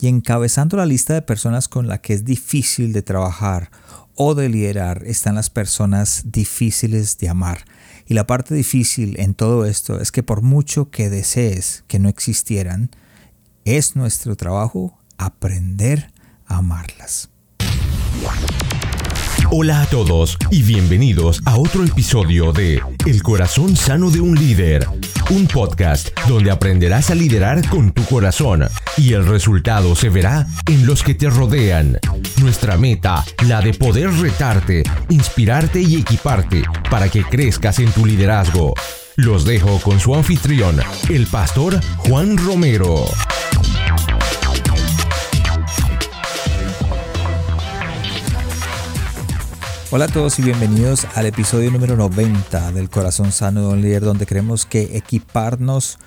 Y encabezando la lista de personas con la que es difícil de trabajar o de liderar están las personas difíciles de amar. Y la parte difícil en todo esto es que por mucho que desees que no existieran, es nuestro trabajo aprender a amarlas. Hola a todos y bienvenidos a otro episodio de El corazón sano de un líder, un podcast donde aprenderás a liderar con tu corazón y el resultado se verá en los que te rodean. Nuestra meta, la de poder retarte, inspirarte y equiparte para que crezcas en tu liderazgo. Los dejo con su anfitrión, el pastor Juan Romero. Hola a todos y bienvenidos al episodio número 90 del Corazón Sano de un Líder, donde creemos que equiparnos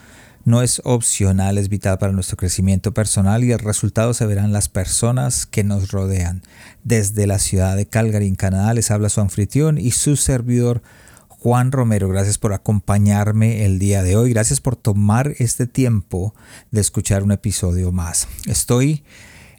no es opcional, es vital para nuestro crecimiento personal y el resultado se verán las personas que nos rodean. Desde la ciudad de Calgary, en Canadá, les habla su anfitrión y su servidor Juan Romero. Gracias por acompañarme el día de hoy. Gracias por tomar este tiempo de escuchar un episodio más. Estoy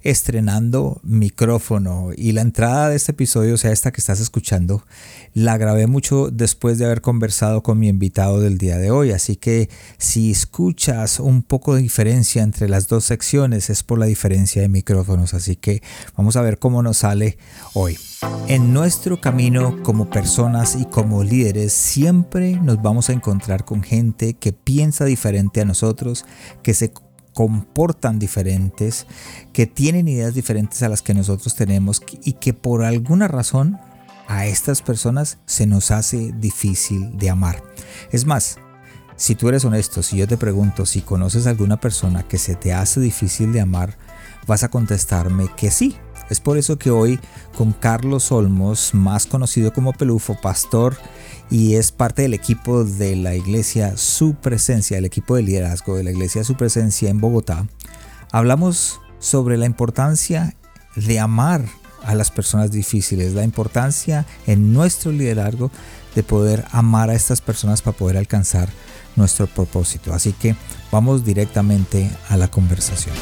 estrenando micrófono y la entrada de este episodio, o sea, esta que estás escuchando, la grabé mucho después de haber conversado con mi invitado del día de hoy. Así que si escuchas un poco de diferencia entre las dos secciones es por la diferencia de micrófonos. Así que vamos a ver cómo nos sale hoy. En nuestro camino como personas y como líderes siempre nos vamos a encontrar con gente que piensa diferente a nosotros, que se comportan diferentes, que tienen ideas diferentes a las que nosotros tenemos y que por alguna razón a estas personas se nos hace difícil de amar. Es más, si tú eres honesto, si yo te pregunto si conoces a alguna persona que se te hace difícil de amar, vas a contestarme que sí. Es por eso que hoy con Carlos Olmos, más conocido como Pelufo, pastor y es parte del equipo de la iglesia Su Presencia, el equipo de liderazgo de la iglesia Su Presencia en Bogotá, hablamos sobre la importancia de amar a las personas difíciles, la importancia en nuestro liderazgo de poder amar a estas personas para poder alcanzar nuestro propósito. Así que vamos directamente a la conversación.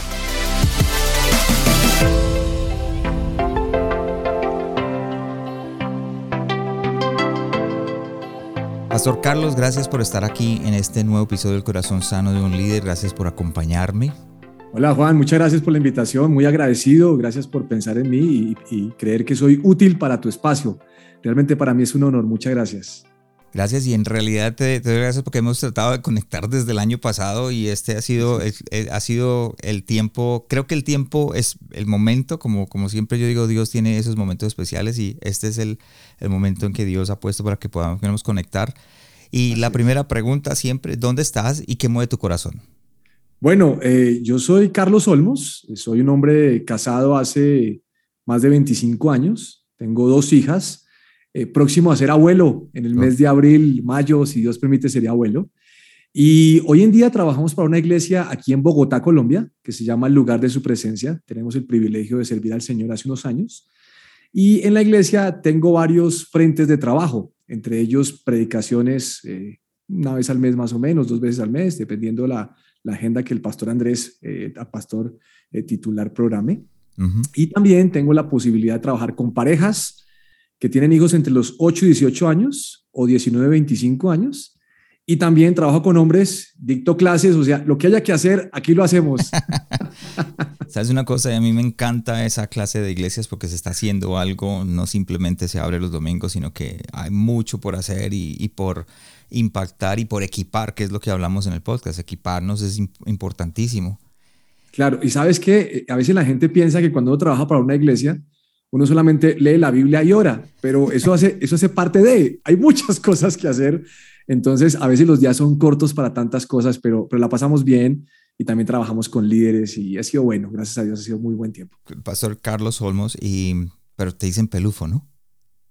Pastor Carlos, gracias por estar aquí en este nuevo episodio del Corazón Sano de un Líder. Gracias por acompañarme. Hola Juan, muchas gracias por la invitación, muy agradecido, gracias por pensar en mí y, creer que soy útil para tu espacio. Realmente para mí es un honor, muchas gracias. Gracias y en realidad te, doy gracias porque hemos tratado de conectar desde el año pasado y este ha sido, ha sido el tiempo, creo que el tiempo es el momento, como, como siempre yo digo, Dios tiene esos momentos especiales y este es el, el momento en que Dios ha puesto para que podamos conectar. Y la primera pregunta siempre, ¿dónde estás y qué mueve tu corazón? Bueno, eh, yo soy Carlos Olmos, soy un hombre casado hace más de 25 años, tengo dos hijas, eh, próximo a ser abuelo en el mes de abril, mayo, si Dios permite, sería abuelo. Y hoy en día trabajamos para una iglesia aquí en Bogotá, Colombia, que se llama El Lugar de Su Presencia. Tenemos el privilegio de servir al Señor hace unos años. Y en la iglesia tengo varios frentes de trabajo, entre ellos predicaciones eh, una vez al mes más o menos, dos veces al mes, dependiendo la, la agenda que el pastor Andrés, eh, pastor eh, titular, programe. Y también tengo la posibilidad de trabajar con parejas que tienen hijos entre los 8 y 18 años o 19 y 25 años. Y también trabajo con hombres, dicto clases, o sea, lo que haya que hacer, aquí lo hacemos. ¿Sabes una cosa? A mí me encanta esa clase de iglesias porque se está haciendo algo, no simplemente se abre los domingos, sino que hay mucho por hacer y, por impactar y por equipar, que es lo que hablamos en el podcast. Equiparnos es importantísimo. Claro, y sabes que a veces la gente piensa que cuando uno trabaja para una iglesia, uno solamente lee la Biblia y ora, pero eso hace, eso hace parte de, hay muchas cosas que hacer. Entonces, a veces los días son cortos para tantas cosas, pero, pero la pasamos bien y también trabajamos con líderes y ha sido bueno, gracias a Dios ha sido muy buen tiempo. Pastor Carlos Olmos, y, pero te dicen Pelufo, ¿no?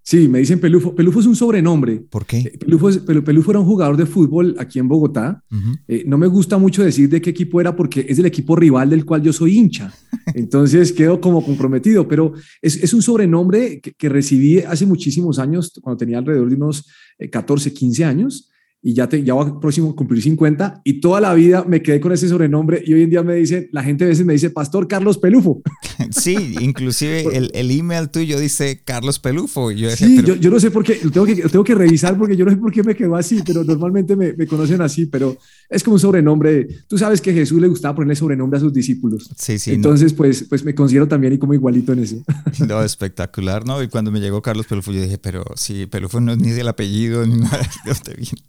Sí, me dicen Pelufo. Pelufo es un sobrenombre. ¿Por qué? Eh, Pelufo, Pelufo era un jugador de fútbol aquí en Bogotá. Eh, no me gusta mucho decir de qué equipo era porque es el equipo rival del cual yo soy hincha. Entonces quedo como comprometido, pero es, es un sobrenombre que, que, recibí hace muchísimos años, cuando tenía alrededor de unos 14, eh, 15 años. Y ya, te, ya voy a próximo cumplir 50 y toda la vida me quedé con ese sobrenombre y hoy en día me dice, la gente a veces me dice Pastor Carlos Pelufo. Sí, inclusive el, el, email tuyo dice Carlos Pelufo. Yo sí, yo, yo, no sé por qué, lo tengo, que, tengo que revisar porque yo no sé por qué me quedó así, pero normalmente me, me, conocen así, pero es como un sobrenombre. Tú sabes que Jesús le gustaba ponerle sobrenombre a sus discípulos. Sí, sí. Entonces, pues, pues me considero también y como igualito en eso. No, espectacular, ¿no? Y cuando me llegó Carlos Pelufo, yo dije, pero sí, Pelufo no es ni el apellido ni nada, de dónde viene.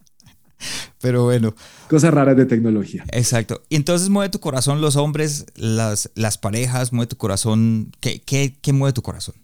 Pero bueno. Cosas raras de tecnología. Exacto. Y entonces mueve tu corazón los hombres, las, las parejas, mueve tu corazón. ¿Qué, qué, qué mueve tu corazón?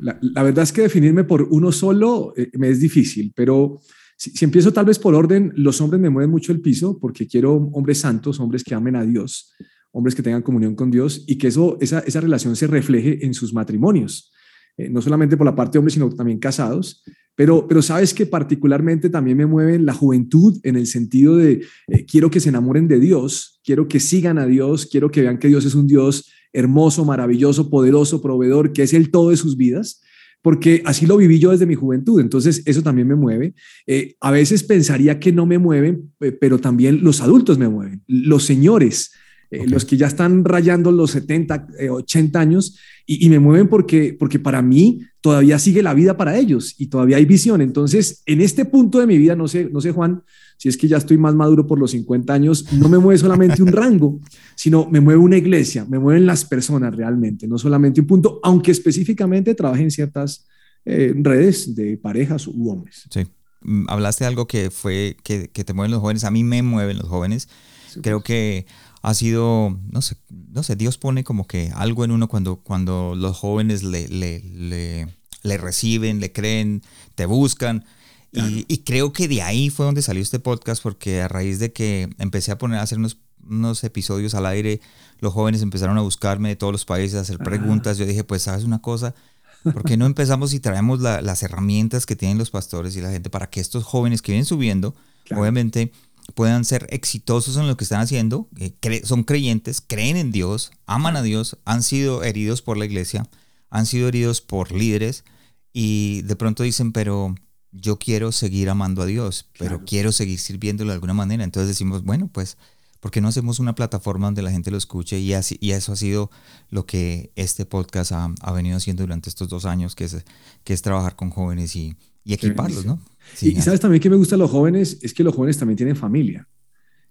la, la, verdad es que definirme por uno solo eh, me es difícil, pero si, si, empiezo tal vez por orden, los hombres me mueven mucho el piso porque quiero hombres santos, hombres que amen a Dios, hombres que tengan comunión con Dios y que eso, esa, esa relación se refleje en sus matrimonios. Eh, no solamente por la parte de hombres, sino también casados. Pero, pero sabes que particularmente también me mueve la juventud en el sentido de eh, quiero que se enamoren de Dios, quiero que sigan a Dios, quiero que vean que Dios es un Dios hermoso, maravilloso, poderoso, proveedor, que es el todo de sus vidas, porque así lo viví yo desde mi juventud. Entonces, eso también me mueve. Eh, a veces pensaría que no me mueven, pero también los adultos me mueven, los señores. los que ya están rayando los 70, 80 años y, me mueven porque, porque para mí todavía sigue la vida para ellos y todavía hay visión. Entonces, en este punto de mi vida, no sé, no sé, Juan, si es que ya estoy más maduro por los 50 años, no me mueve solamente un rango, sino me mueve una iglesia, me mueven las personas realmente, no solamente un punto, aunque específicamente trabaje en ciertas eh, redes de parejas u hombres. Sí. Mm, hablaste de algo que fue que, que te mueven los jóvenes, a mí me mueven los jóvenes. Creo que ha sido, no sé, no sé, Dios pone como que algo en uno cuando, cuando los jóvenes le, le, le, reciben, le creen, te buscan. Y, creo que de ahí fue donde salió este podcast, porque a raíz de que empecé a poner a hacer unos, unos episodios al aire, los jóvenes empezaron a buscarme de todos los países, a hacer preguntas. Yo dije, pues, ¿sabes una cosa? ¿Por qué no empezamos y traemos las herramientas que tienen los pastores y la gente para que estos jóvenes que vienen subiendo, obviamente, puedan ser exitosos en lo que están haciendo, son creyentes, creen en Dios, aman a Dios, han sido heridos por la iglesia, han sido heridos por líderes y de pronto dicen, pero yo quiero seguir amando a Dios, pero quiero seguir sirviéndolo de alguna manera. Entonces decimos, bueno, pues, ¿por qué no hacemos una plataforma donde la gente lo escuche? Y, así, y eso ha sido lo que este podcast ha, ha, venido haciendo durante estos dos años, que es, que es trabajar con jóvenes y, y equiparlos, ¿no? y, sabes también que me gusta a los jóvenes, es que los jóvenes también tienen familia.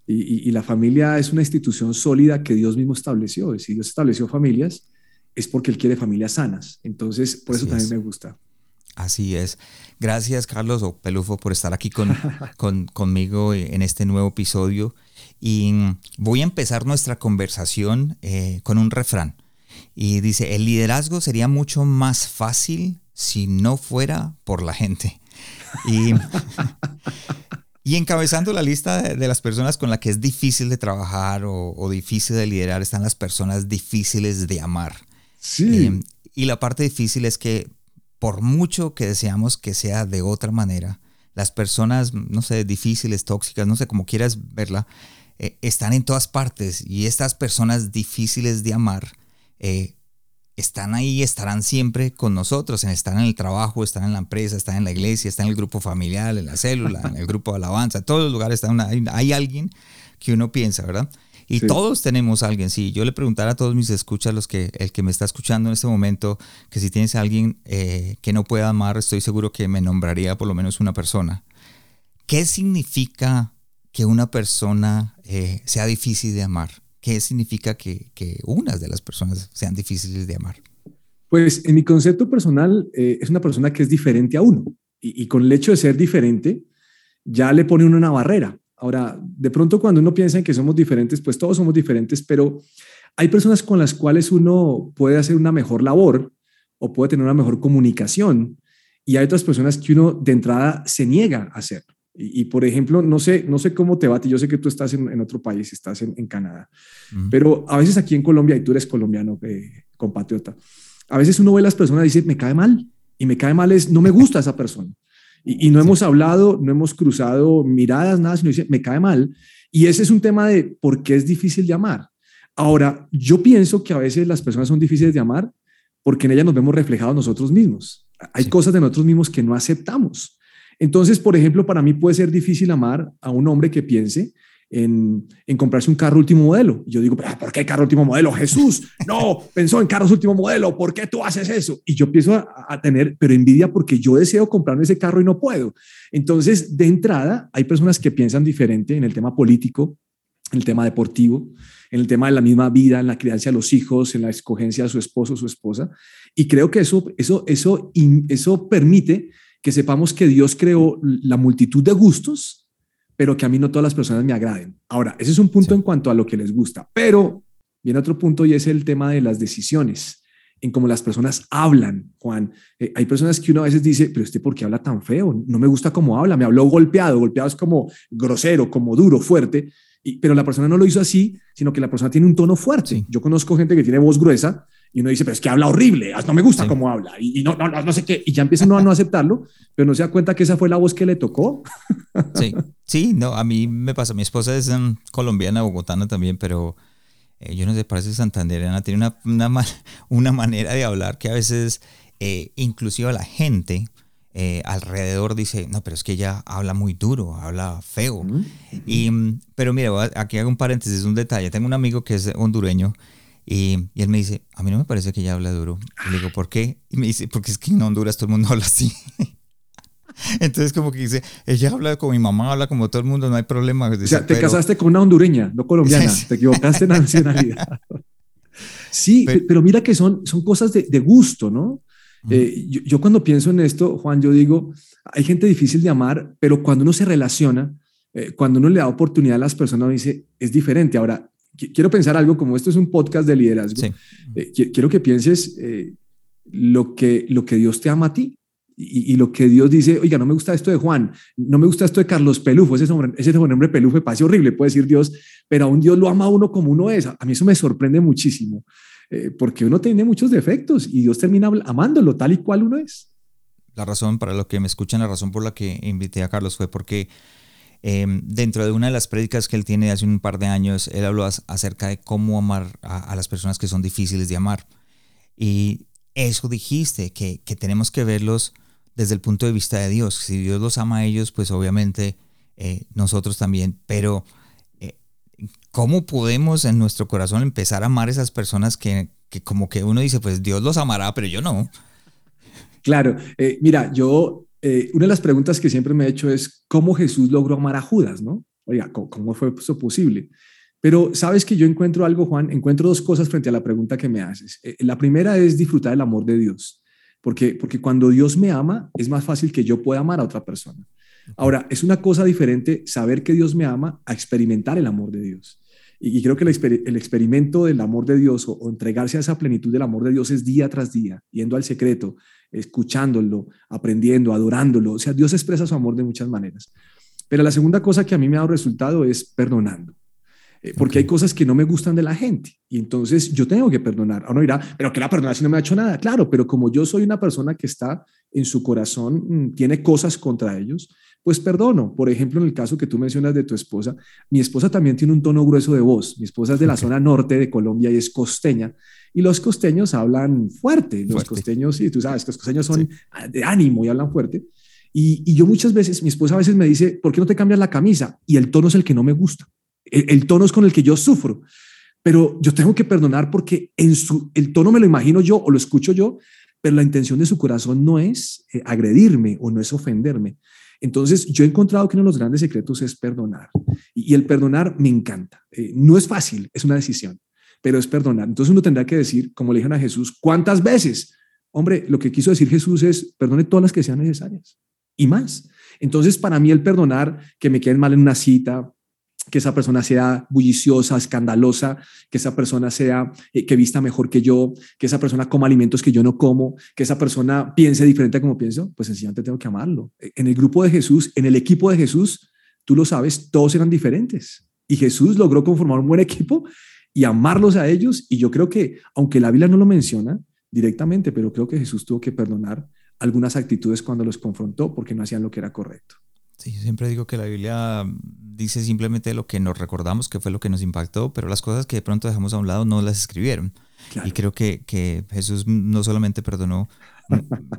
Y, y, la familia es una institución sólida que Dios mismo estableció. Y si Dios estableció familias, es porque Él quiere familias sanas. Entonces, por eso también me gusta. Así es. Gracias, Carlos o Pelufo, por estar aquí con, con, conmigo en este nuevo episodio. Y voy a empezar nuestra conversación eh, con un refrán. Y dice, el liderazgo sería mucho más fácil si no fuera por la gente. Y, y encabezando la lista de, las personas con las que es difícil de trabajar o, difícil de liderar están las personas difíciles de amar. Sí. Eh, y la parte difícil es que por mucho que deseamos que sea de otra manera, las personas, no sé, difíciles, tóxicas, no sé cómo quieras verla, eh, están en todas partes y estas personas difíciles de amar eh, están ahí, estarán siempre con nosotros, están en el trabajo, están en la empresa, están en la iglesia, están en el grupo familiar, en la célula, en el grupo de alabanza, en todos los lugares están hay, alguien que uno piensa, ¿verdad? Y todos tenemos a alguien. Si yo le preguntara a todos mis escuchas, los que, el que me está escuchando en este momento, que si tienes a alguien eh, que no pueda amar, estoy seguro que me nombraría por lo menos una persona. ¿Qué significa que una persona eh, sea difícil de amar? ¿Qué significa que, unas de las personas sean difíciles de amar? Pues en mi concepto personal eh, es una persona que es diferente a uno y, con el hecho de ser diferente ya le pone uno una barrera. Ahora, de pronto cuando uno piensa en que somos diferentes, pues todos somos diferentes, pero hay personas con las cuales uno puede hacer una mejor labor o puede tener una mejor comunicación y hay otras personas que uno de entrada se niega a hacer. Y, por ejemplo, no sé, no sé cómo te va, yo sé que tú estás en, otro país, estás en, Canadá, pero a veces aquí en Colombia, y tú eres colombiano, eh, compatriota, a veces uno ve a las personas y dice, me cae mal, y me cae mal es, no me gusta esa persona. Y, no hemos hablado, no hemos cruzado miradas, nada, sino dice, me cae mal. Y ese es un tema de por qué es difícil de amar. Ahora, yo pienso que a veces las personas son difíciles de amar porque en ellas nos vemos reflejados nosotros mismos. Hay cosas de nosotros mismos que no aceptamos. Entonces, por ejemplo, para mí puede ser difícil amar a un hombre que piense en, comprarse un carro último modelo. yo digo, ¿por qué carro último modelo? Jesús, no, pensó en carros último modelo, ¿por qué tú haces eso? Y yo empiezo a, a, tener, pero envidia porque yo deseo comprarme ese carro y no puedo. Entonces, de entrada, hay personas que piensan diferente en el tema político, en el tema deportivo, en el tema de la misma vida, en la crianza de los hijos, en la escogencia de su esposo o su esposa. Y creo que eso, eso, eso, eso permite que sepamos que Dios creó la multitud de gustos, pero que a mí no todas las personas me agraden. Ahora, ese es un punto en cuanto a lo que les gusta, pero viene otro punto y es el tema de las decisiones, en cómo las personas hablan, Juan. Eh, hay personas que uno a veces dice, pero usted, ¿por qué habla tan feo? No me gusta cómo habla, me habló golpeado, golpeado es como grosero, como duro, fuerte pero la persona no lo hizo así, sino que la persona tiene un tono fuerte. Yo conozco gente que tiene voz gruesa y uno dice, pero es que habla horrible, no me gusta cómo habla y, no, no, no, sé qué, y ya empiezan a no aceptarlo, pero no se da cuenta que esa fue la voz que le tocó. Sí, sí, no, a mí me pasa, mi esposa es um, colombiana, bogotana también, pero eh, yo no sé, parece santandereana, tiene una, una, una, manera de hablar que a veces, eh, inclusive a la gente, eh, alrededor dice, no, pero es que ella habla muy duro, habla feo. y, mm, pero mira, aquí hago un paréntesis, un detalle. Tengo un amigo que es hondureño y, y, él me dice, a mí no me parece que ella habla duro. Y le digo, ¿por qué? Y me dice, porque es que en Honduras todo el mundo habla así. Entonces como que dice, ella habla como mi mamá, habla como todo el mundo, no hay problema. o sea, te casaste con una hondureña, no colombiana, te equivocaste en la nacionalidad. Sí, pero, mira que son, son cosas de, de gusto, ¿no? Eh, yo, cuando pienso en esto, Juan, yo digo, hay gente difícil de amar, pero cuando uno se relaciona, eh, cuando uno le da oportunidad a las personas, dice, es diferente. Ahora, quiero pensar algo como esto es un podcast de liderazgo. Eh, quiero que pienses lo, que, lo que Dios te ama a ti. Y, lo que Dios dice, oiga, no me gusta esto de Juan, no me gusta esto de Carlos Pelufo, ese hombre, ese hombre Pelufo parece horrible, puede decir Dios, pero aún Dios lo ama a uno como uno es. A mí eso me sorprende muchísimo. Eh, porque uno tiene muchos defectos y Dios termina amándolo tal y cual uno es. La razón, para lo que me escuchan, la razón por la que invité a Carlos fue porque em, dentro de una de las prédicas que él tiene hace un par de años, él habló acerca de cómo amar a, las personas que son difíciles de amar. Y eso dijiste, que, que, tenemos que verlos desde el punto de vista de Dios. Si Dios los ama a ellos, pues obviamente eh, nosotros también. Pero ¿cómo podemos en nuestro corazón empezar a amar a esas personas que, como que uno dice, pues Dios los amará, pero yo no? Claro, eh, mira, yo, eh, una de las preguntas que siempre me he hecho es, ¿cómo Jesús logró amar a Judas, no? Oiga, ¿cómo, fue eso posible? Pero sabes que yo encuentro algo, Juan, encuentro dos cosas frente a la pregunta que me haces. Eh, la primera es disfrutar el amor de Dios, porque, porque cuando Dios me ama, es más fácil que yo pueda amar a otra persona. Ahora, es una cosa diferente saber que Dios me ama a experimentar el amor de Dios. Y, creo que el, experimento del amor de Dios o, entregarse a esa plenitud del amor de Dios es día tras día, yendo al secreto, escuchándolo, aprendiendo, adorándolo. O sea, Dios expresa su amor de muchas maneras. Pero la segunda cosa que a mí me ha dado resultado es perdonando. Eh, porque hay cosas que no me gustan de la gente y entonces yo tengo que perdonar. Ahora dirá, pero que la perdonar si no me ha hecho nada. Claro, pero como yo soy una persona que está en su corazón, mm, tiene cosas contra ellos, pues perdono. Por ejemplo, en el caso que tú mencionas de tu esposa, mi esposa también tiene un tono grueso de voz. Mi esposa es de la zona norte de Colombia y es costeña. Y los costeños hablan fuerte. Los costeños, sí, tú sabes, los costeños son de ánimo y hablan fuerte. Y, yo muchas veces, mi esposa a veces me dice, ¿por qué no te cambias la camisa? Y el tono es el que no me gusta. El, tono es con el que yo sufro. Pero yo tengo que perdonar porque en su, el tono me lo imagino yo o lo escucho yo, pero la intención de su corazón no es eh, agredirme o no es ofenderme. Entonces, yo he encontrado que uno de los grandes secretos es perdonar. Y, el perdonar me encanta. Eh, no es fácil, es una decisión, pero es perdonar. Entonces uno tendrá que decir, como le dijeron a Jesús, ¿cuántas veces? Hombre, lo que quiso decir Jesús es, perdone todas las que sean necesarias y más. Entonces, para mí el perdonar que me queden mal en una cita, que esa persona sea bulliciosa, escandalosa, que esa persona sea eh, que vista mejor que yo, que esa persona coma alimentos que yo no como, que esa persona piense diferente a como pienso, pues sencillamente tengo que amarlo. Eh, en el grupo de Jesús, en el equipo de Jesús, tú lo sabes, todos eran diferentes y Jesús logró conformar un buen equipo y amarlos a ellos y yo creo que aunque la Biblia no lo menciona directamente, pero creo que Jesús tuvo que perdonar algunas actitudes cuando los confrontó porque no hacían lo que era correcto. Sí, yo siempre digo que la Biblia dice simplemente lo que nos recordamos, que fue lo que nos impactó, pero las cosas que de pronto dejamos a un lado no las escribieron. Y creo que, que, Jesús no solamente perdonó,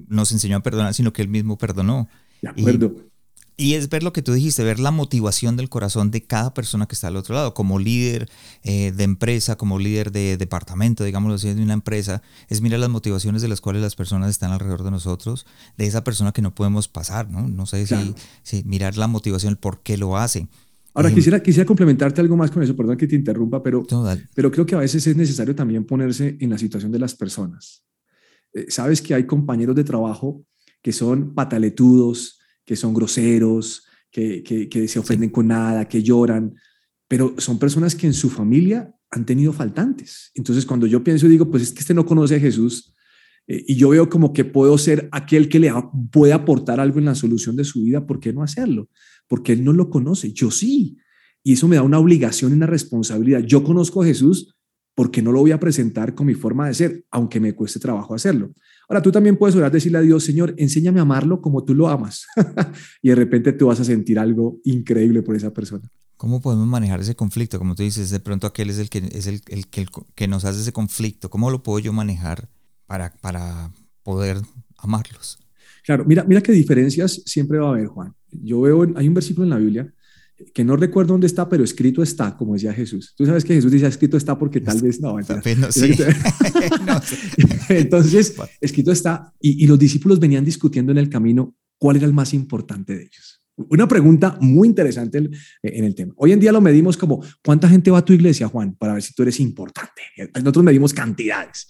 nos enseñó a perdonar, sino que él mismo perdonó. De acuerdo. Y, es ver lo que tú dijiste, ver la motivación del corazón de cada persona que está al otro lado, como líder eh, de empresa, como líder de departamento, digámoslo así, de una empresa, es mirar las motivaciones de las cuales las personas están alrededor de nosotros, de esa persona que no podemos pasar, ¿no? No sé si, si, mirar la motivación, el por qué lo hace. Ahora, quisiera, quisiera complementarte algo más con eso, perdón que te interrumpa, pero, pero creo que a veces es necesario también ponerse en la situación de las personas. Eh, sabes que hay compañeros de trabajo que son pataletudos, que son groseros, que, que, se ofenden con nada, que lloran, pero son personas que en su familia han tenido faltantes. Entonces, cuando yo pienso y digo, pues es que este no conoce a Jesús, eh, y yo veo como que puedo ser aquel que le puede aportar algo en la solución de su vida, ¿por qué no hacerlo? porque él no lo conoce, yo sí. Y eso me da una obligación y una responsabilidad. Yo conozco a Jesús porque no lo voy a presentar con mi forma de ser, aunque me cueste trabajo hacerlo. Ahora, tú también puedes orar, decirle a Dios, Señor, enséñame a amarlo como tú lo amas. y de repente tú vas a sentir algo increíble por esa persona. ¿Cómo podemos manejar ese conflicto? Como tú dices, de pronto aquel es el que, es el, el, que nos hace ese conflicto. ¿Cómo lo puedo yo manejar para, para poder amarlos? Claro, mira, mira qué diferencias siempre va a haber, Juan. Yo veo, hay un versículo en la Biblia que no recuerdo dónde está, pero escrito está, como decía Jesús. Tú sabes que Jesús dice escrito está porque tal vez no. Entonces, escrito está, y, y los discípulos venían discutiendo en el camino cuál era el más importante de ellos. Una pregunta muy interesante en el tema. Hoy en día lo medimos como, ¿cuánta gente va a tu iglesia, Juan? Para ver si tú eres importante. Nosotros medimos cantidades.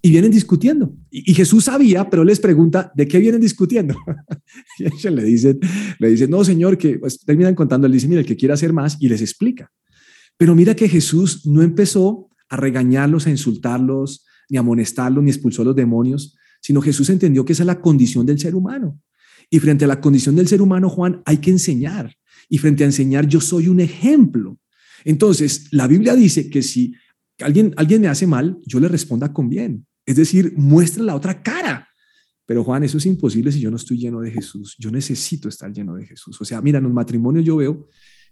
Y vienen discutiendo. Y, Jesús sabía, pero les pregunta, ¿de qué vienen discutiendo? y ellos le dicen, le dicen, no, Señor, que pues, terminan contando, él dice, mira, el que quiera hacer más, y les explica. Pero mira que Jesús no empezó a regañarlos, a insultarlos, ni a amonestarlos, ni expulsó a los demonios, sino Jesús entendió que esa es la condición del ser humano y frente a la condición del ser humano, Juan, hay que enseñar. Y frente a enseñar, yo soy un ejemplo. Entonces, la Biblia dice que si alguien, alguien me hace mal, yo le responda con bien. Es decir, muestra la otra cara. Pero Juan, eso es imposible si yo no estoy lleno de Jesús. Yo necesito estar lleno de Jesús. O sea, mira, en un matrimonio yo veo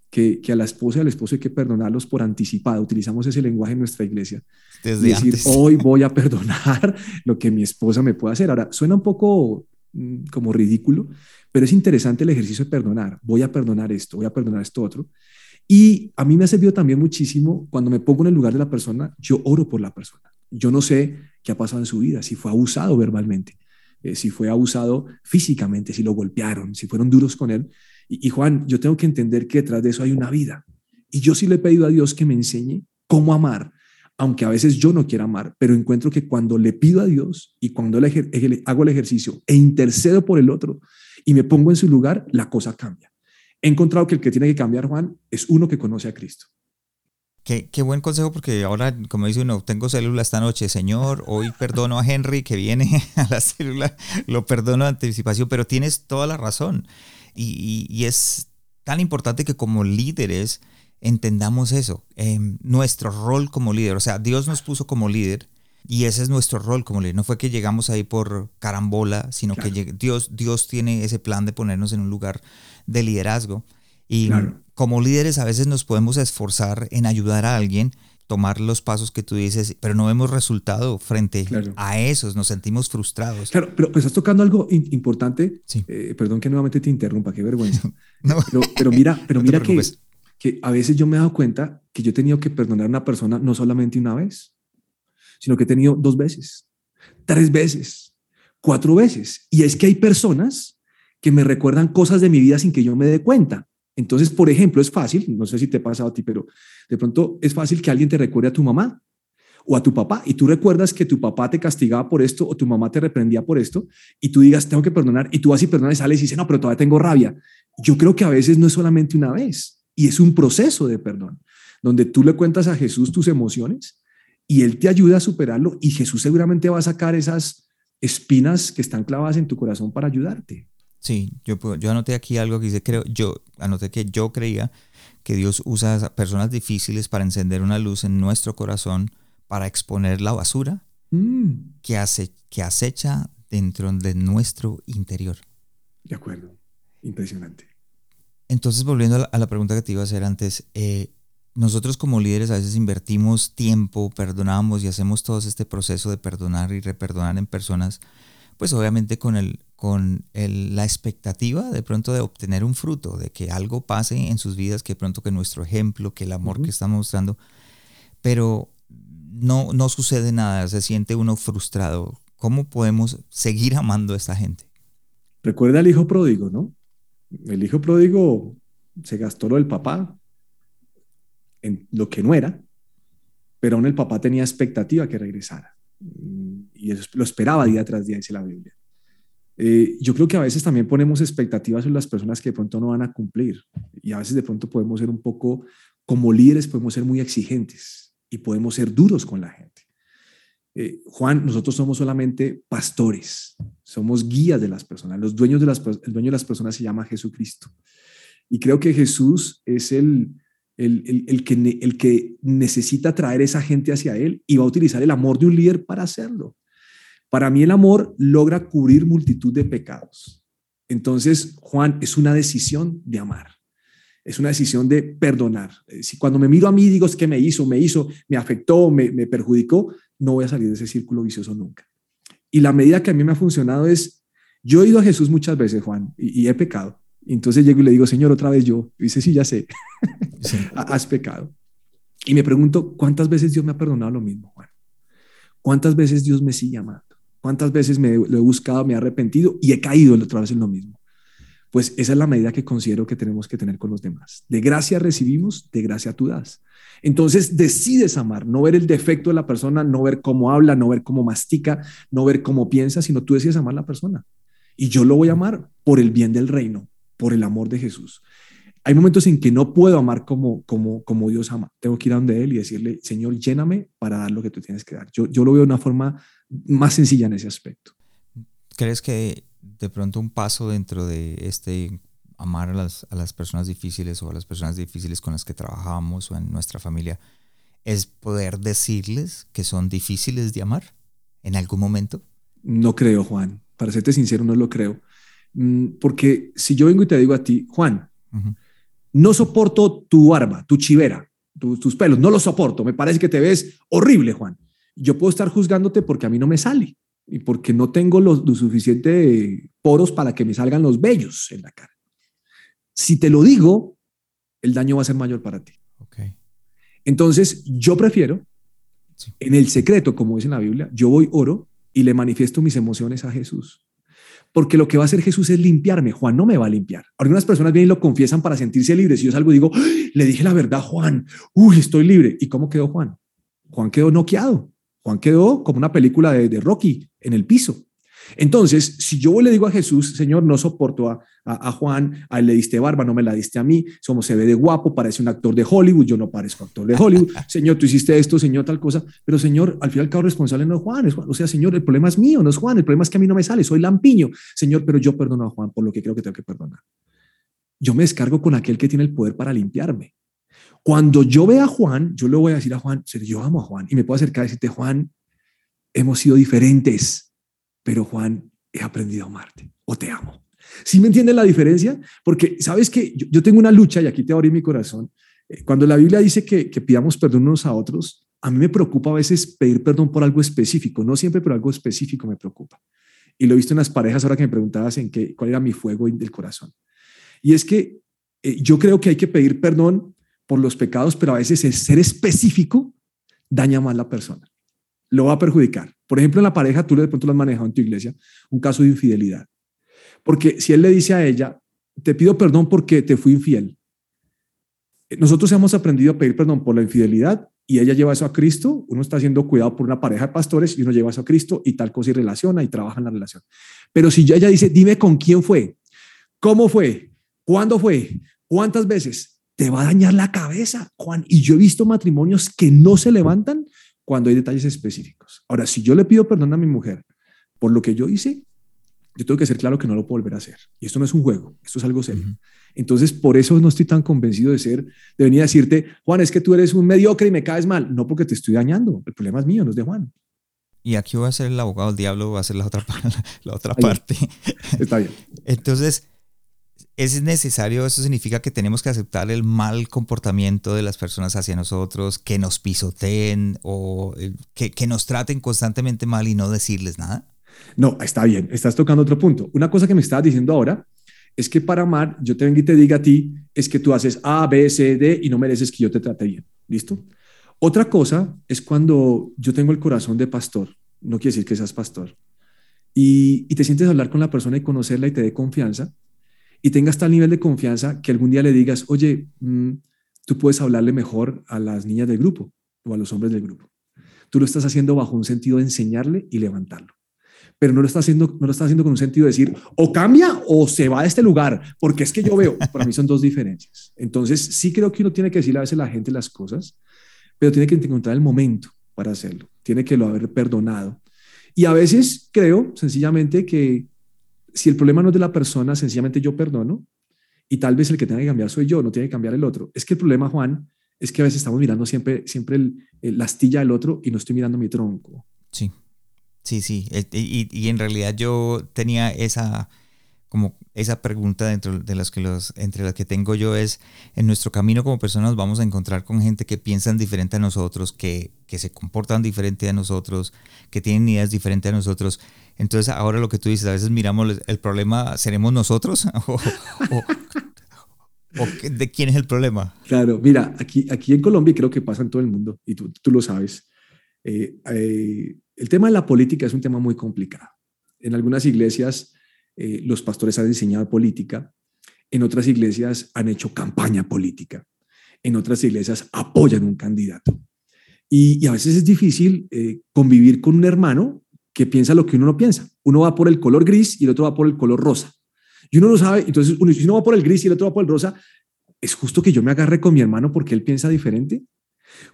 que, que, a la esposa y al esposo hay que perdonarlos por anticipado. Utilizamos ese lenguaje en nuestra iglesia. Desde decir, hoy voy a perdonar lo que mi esposa me puede hacer. Ahora, suena un poco como ridículo, pero es interesante el ejercicio de perdonar. Voy a perdonar esto, voy a perdonar esto otro. Y a mí me ha servido también muchísimo cuando me pongo en el lugar de la persona, yo oro por la persona. Yo no sé qué ha pasado en su vida, si fue abusado verbalmente, eh, si fue abusado físicamente, si lo golpearon, si fueron duros con él. Y, y Juan, yo tengo que entender que detrás de eso hay una vida. Y yo sí le he pedido a Dios que me enseñe cómo amar, aunque a veces yo no quiera amar, pero encuentro que cuando le pido a Dios y cuando le, hago el ejercicio e intercedo por el otro y me pongo en su lugar, la cosa cambia. He encontrado que el que tiene que cambiar, Juan, es uno que conoce a Cristo. Qué, qué, buen consejo porque ahora, como dice uno, tengo célula esta noche, Señor, hoy perdono a Henry que viene a la célula, lo perdono de anticipación, pero tienes toda la razón. Y, y es tan importante que como líderes entendamos eso, em, nuestro rol como líder. O sea, Dios nos puso como líder y ese es nuestro rol como líder. No fue que llegamos ahí por carambola, sino que Dios, Dios tiene ese plan de ponernos en un lugar de liderazgo. Y como líderes a veces nos podemos esforzar en ayudar a alguien, tomar los pasos que tú dices, pero no vemos resultado frente a esos, nos sentimos frustrados. Claro, pero pues estás tocando algo importante. Eh, perdón que nuevamente te interrumpa, qué vergüenza. pero, mira, pero mira que que a veces yo me he dado cuenta que yo he tenido que perdonar a una persona no solamente una vez, sino que he tenido dos veces, tres veces, cuatro veces. Y es que hay personas que me recuerdan cosas de mi vida sin que yo me dé cuenta. Entonces, por ejemplo, es fácil, no sé si te pasa a ti, pero de pronto es fácil que alguien te recuerde a tu mamá o a tu papá y tú recuerdas que tu papá te castigaba por esto o tu mamá te reprendía por esto y tú digas, tengo que perdonar y tú vas y perdonas y sales y dices, no, pero todavía tengo rabia. Yo creo que a veces no es solamente una vez, y es un proceso de perdón, donde tú le cuentas a Jesús tus emociones y Él te ayuda a superarlo y Jesús seguramente va a sacar esas espinas que están clavadas en tu corazón para ayudarte. Sí, yo, yo anoté aquí algo que dice, creo, yo anoté que yo creía que Dios usa a personas difíciles para encender una luz en nuestro corazón para exponer la basura mm. que, hace, que acecha dentro de nuestro interior. De acuerdo, impresionante. Entonces, volviendo a la, pregunta que te iba a hacer antes, eh, nosotros como líderes a veces invertimos tiempo, perdonamos y hacemos todo este proceso de perdonar y reperdonar en personas, pues obviamente con el, con la expectativa de pronto de obtener un fruto, de que algo pase en sus vidas, que pronto que nuestro ejemplo, que el amor que estamos mostrando, pero no, no sucede nada, se siente uno frustrado. ¿Cómo podemos seguir amando a esta gente? Recuerda al hijo pródigo, ¿no? El hijo pródigo se gastó lo del papá en lo que no era, pero aún el papá tenía expectativa que regresara. Y eso lo esperaba día tras día, dice la Biblia. Eh, yo creo que a veces también ponemos expectativas en las personas que de pronto no van a cumplir y a veces de pronto podemos ser un poco, como líderes podemos ser muy exigentes y podemos ser duros con la gente. Eh, Juan, nosotros somos solamente pastores, somos guías de las personas, los dueños de las, el dueño de las personas se llama Jesucristo. Y creo que Jesús es el, el, el, que, el que necesita traer esa gente hacia Él y va a utilizar el amor de un líder para hacerlo. Para mí el amor logra cubrir multitud de pecados. Entonces, Juan, es una decisión de amar. Es una decisión de perdonar. Eh, si cuando me miro a mí digo es que me hizo, me hizo, me afectó, me, me perjudicó, no voy a salir de ese círculo vicioso nunca. Y la medida que a mí me ha funcionado es, yo he ido a Jesús muchas veces, Juan, y, he pecado. entonces llego y le digo, Señor, otra vez yo. Y dice, sí, ya sé, has pecado. Y me pregunto, ¿cuántas veces Dios me ha perdonado lo mismo, Juan? ¿Cuántas veces Dios me sigue amando? ¿Cuántas veces me lo he buscado, me he arrepentido y he caído otra vez en lo mismo? Pues esa es la medida que considero que tenemos que tener con los demás. De gracia recibimos, de gracia tú das. Entonces decides amar, no ver el defecto de la persona, no ver cómo habla, no ver cómo mastica, no ver cómo piensa, sino tú decides amar a la persona. Y yo lo voy a amar por el bien del reino, por el amor de Jesús. Hay momentos en que no puedo amar como, como, como Dios ama. Tengo que ir a donde Él y decirle, Señor, lléname para dar lo que tú tienes que dar. Yo, yo lo veo de una forma más sencilla en ese aspecto. ¿Crees que de pronto un paso dentro de este amar a las, a las personas difíciles o a las personas difíciles con las que trabajamos o en nuestra familia es poder decirles que son difíciles de amar en algún momento? No creo, Juan. Para serte sincero, no lo creo. Mm, porque si yo vengo y te digo a ti, Juan, no soporto tu barba, tu chivera, tus pelos, no los soporto. Me parece que te ves horrible, Juan yo puedo estar juzgándote porque a mí no me sale y porque no tengo los, lo suficiente poros para que me salgan los vellos en la cara. Si te lo digo, el daño va a ser mayor para ti. Okay. Entonces, yo prefiero, en el secreto, como dice en la Biblia, yo voy, oro y le manifiesto mis emociones a Jesús. Porque lo que va a hacer Jesús es limpiarme. Juan no me va a limpiar. Algunas personas vienen y lo confiesan para sentirse libres. Si yo salgo y digo, le dije la verdad, Juan, uy, estoy libre. ¿Y cómo quedó Juan? Juan quedó noqueado. Juan quedó como una película de, Rocky en el piso. Entonces, si yo le digo a Jesús, Señor, no soporto a, a, Juan, a él le diste barba, no me la diste a mí, somos se ve de guapo, parece un actor de Hollywood, yo no parezco actor de Hollywood, Señor, tú hiciste esto, Señor, tal cosa, pero Señor, al final el cabo responsable no es Juan, es Juan, o sea, Señor, el problema es mío, no es Juan, el problema es que a mí no me sale, soy lampiño, Señor, pero yo perdono a Juan por lo que creo que tengo que perdonar. Yo me descargo con aquel que tiene el poder para limpiarme. Cuando yo vea a Juan, yo le voy a decir a Juan, yo amo a Juan y me puedo acercar y decirte, Juan, hemos sido diferentes, pero Juan, he aprendido a amarte o te amo. ¿Sí me entienden la diferencia? Porque sabes que yo, tengo una lucha y aquí te abrí mi corazón. Eh, cuando la Biblia dice que, que pidamos perdón unos a otros, a mí me preocupa a veces pedir perdón por algo específico, no siempre, pero algo específico me preocupa. Y lo he visto en las parejas ahora que me preguntabas en qué, cuál era mi fuego del corazón. Y es que eh, yo creo que hay que pedir perdón por los pecados, pero a veces el ser específico daña más la persona. Lo va a perjudicar. Por ejemplo, en la pareja, tú de pronto lo has manejado en tu iglesia, un caso de infidelidad. Porque si él le dice a ella, te pido perdón porque te fui infiel. Nosotros hemos aprendido a pedir perdón por la infidelidad y ella lleva eso a Cristo. Uno está siendo cuidado por una pareja de pastores y uno lleva eso a Cristo y tal cosa y relaciona y trabaja en la relación. Pero si ella dice, dime con quién fue, cómo fue, cuándo fue, cuántas veces, te va a dañar la cabeza, Juan. Y yo he visto matrimonios que no se levantan cuando hay detalles específicos. Ahora, si yo le pido perdón a mi mujer por lo que yo hice, yo tengo que ser claro que no lo puedo volver a hacer. Y esto no es un juego, esto es algo serio. Entonces, por eso no estoy tan convencido de ser, de venir a decirte, Juan, es que tú eres un mediocre y me caes mal. No porque te estoy dañando, el problema es mío, no es de Juan. Y aquí voy a ser el abogado del diablo, va a ser la otra, la otra parte. Está bien. Entonces, es necesario, eso significa que tenemos que aceptar el mal comportamiento de las personas hacia nosotros, que nos pisoteen o eh, que, nos traten constantemente mal y no decirles nada. No, está bien, estás tocando otro punto. Una cosa que me estabas diciendo ahora es que para amar, yo te vengo y te diga a ti, es que tú haces A, B, C, D y no mereces que yo te trate bien. ¿Listo? Otra cosa es cuando yo tengo el corazón de pastor, no quiere decir que seas pastor, y, te sientes hablar con la persona y conocerla y te dé confianza, y tengas tal nivel de confianza que algún día le digas, oye, mm, tú puedes hablarle mejor a las niñas del grupo o a los hombres del grupo. Tú lo estás haciendo bajo un sentido de enseñarle y levantarlo. Pero no lo estás haciendo, no lo estás haciendo con un sentido de decir o cambia o se va de este lugar, porque es que yo veo, para mí son dos diferencias. Entonces, sí creo que uno tiene que decirle a veces a la gente las cosas, pero tiene que encontrar el momento para hacerlo. Tiene que lo haber perdonado. Y a veces creo sencillamente que si el problema no es de la persona, sencillamente yo perdono y tal vez el que tenga que cambiar soy yo, no tiene que cambiar el otro. Es que el problema, Juan, es que a veces estamos mirando siempre, siempre el, la astilla del otro y no estoy mirando mi tronco. Sí, sí, sí. Y, y en realidad yo tenía esa, como esa pregunta dentro de las que los, entre las que tengo yo es, en nuestro camino como personas vamos a encontrar con gente que piensan diferente a nosotros, que, que se comportan diferente a nosotros, que tienen ideas diferentes a nosotros. Entonces ahora lo que tú dices, a veces miramos el problema, ¿seremos nosotros? ¿O, de quién es el problema? Claro, mira, aquí, aquí en Colombia creo que pasa en todo el mundo, y tú, tú lo sabes. Eh, eh, el tema de la política es un tema muy complicado. En algunas iglesias eh, los pastores han enseñado política, en otras iglesias han hecho campaña política, en otras iglesias apoyan un candidato. Y, a veces es difícil convivir con un hermano que piensa lo que uno no piensa. Uno va por el color gris y el otro va por el color rosa. Y uno no sabe, entonces uno, si uno va por el gris y el otro va por el rosa, ¿es justo que yo me agarre con mi hermano porque él piensa diferente?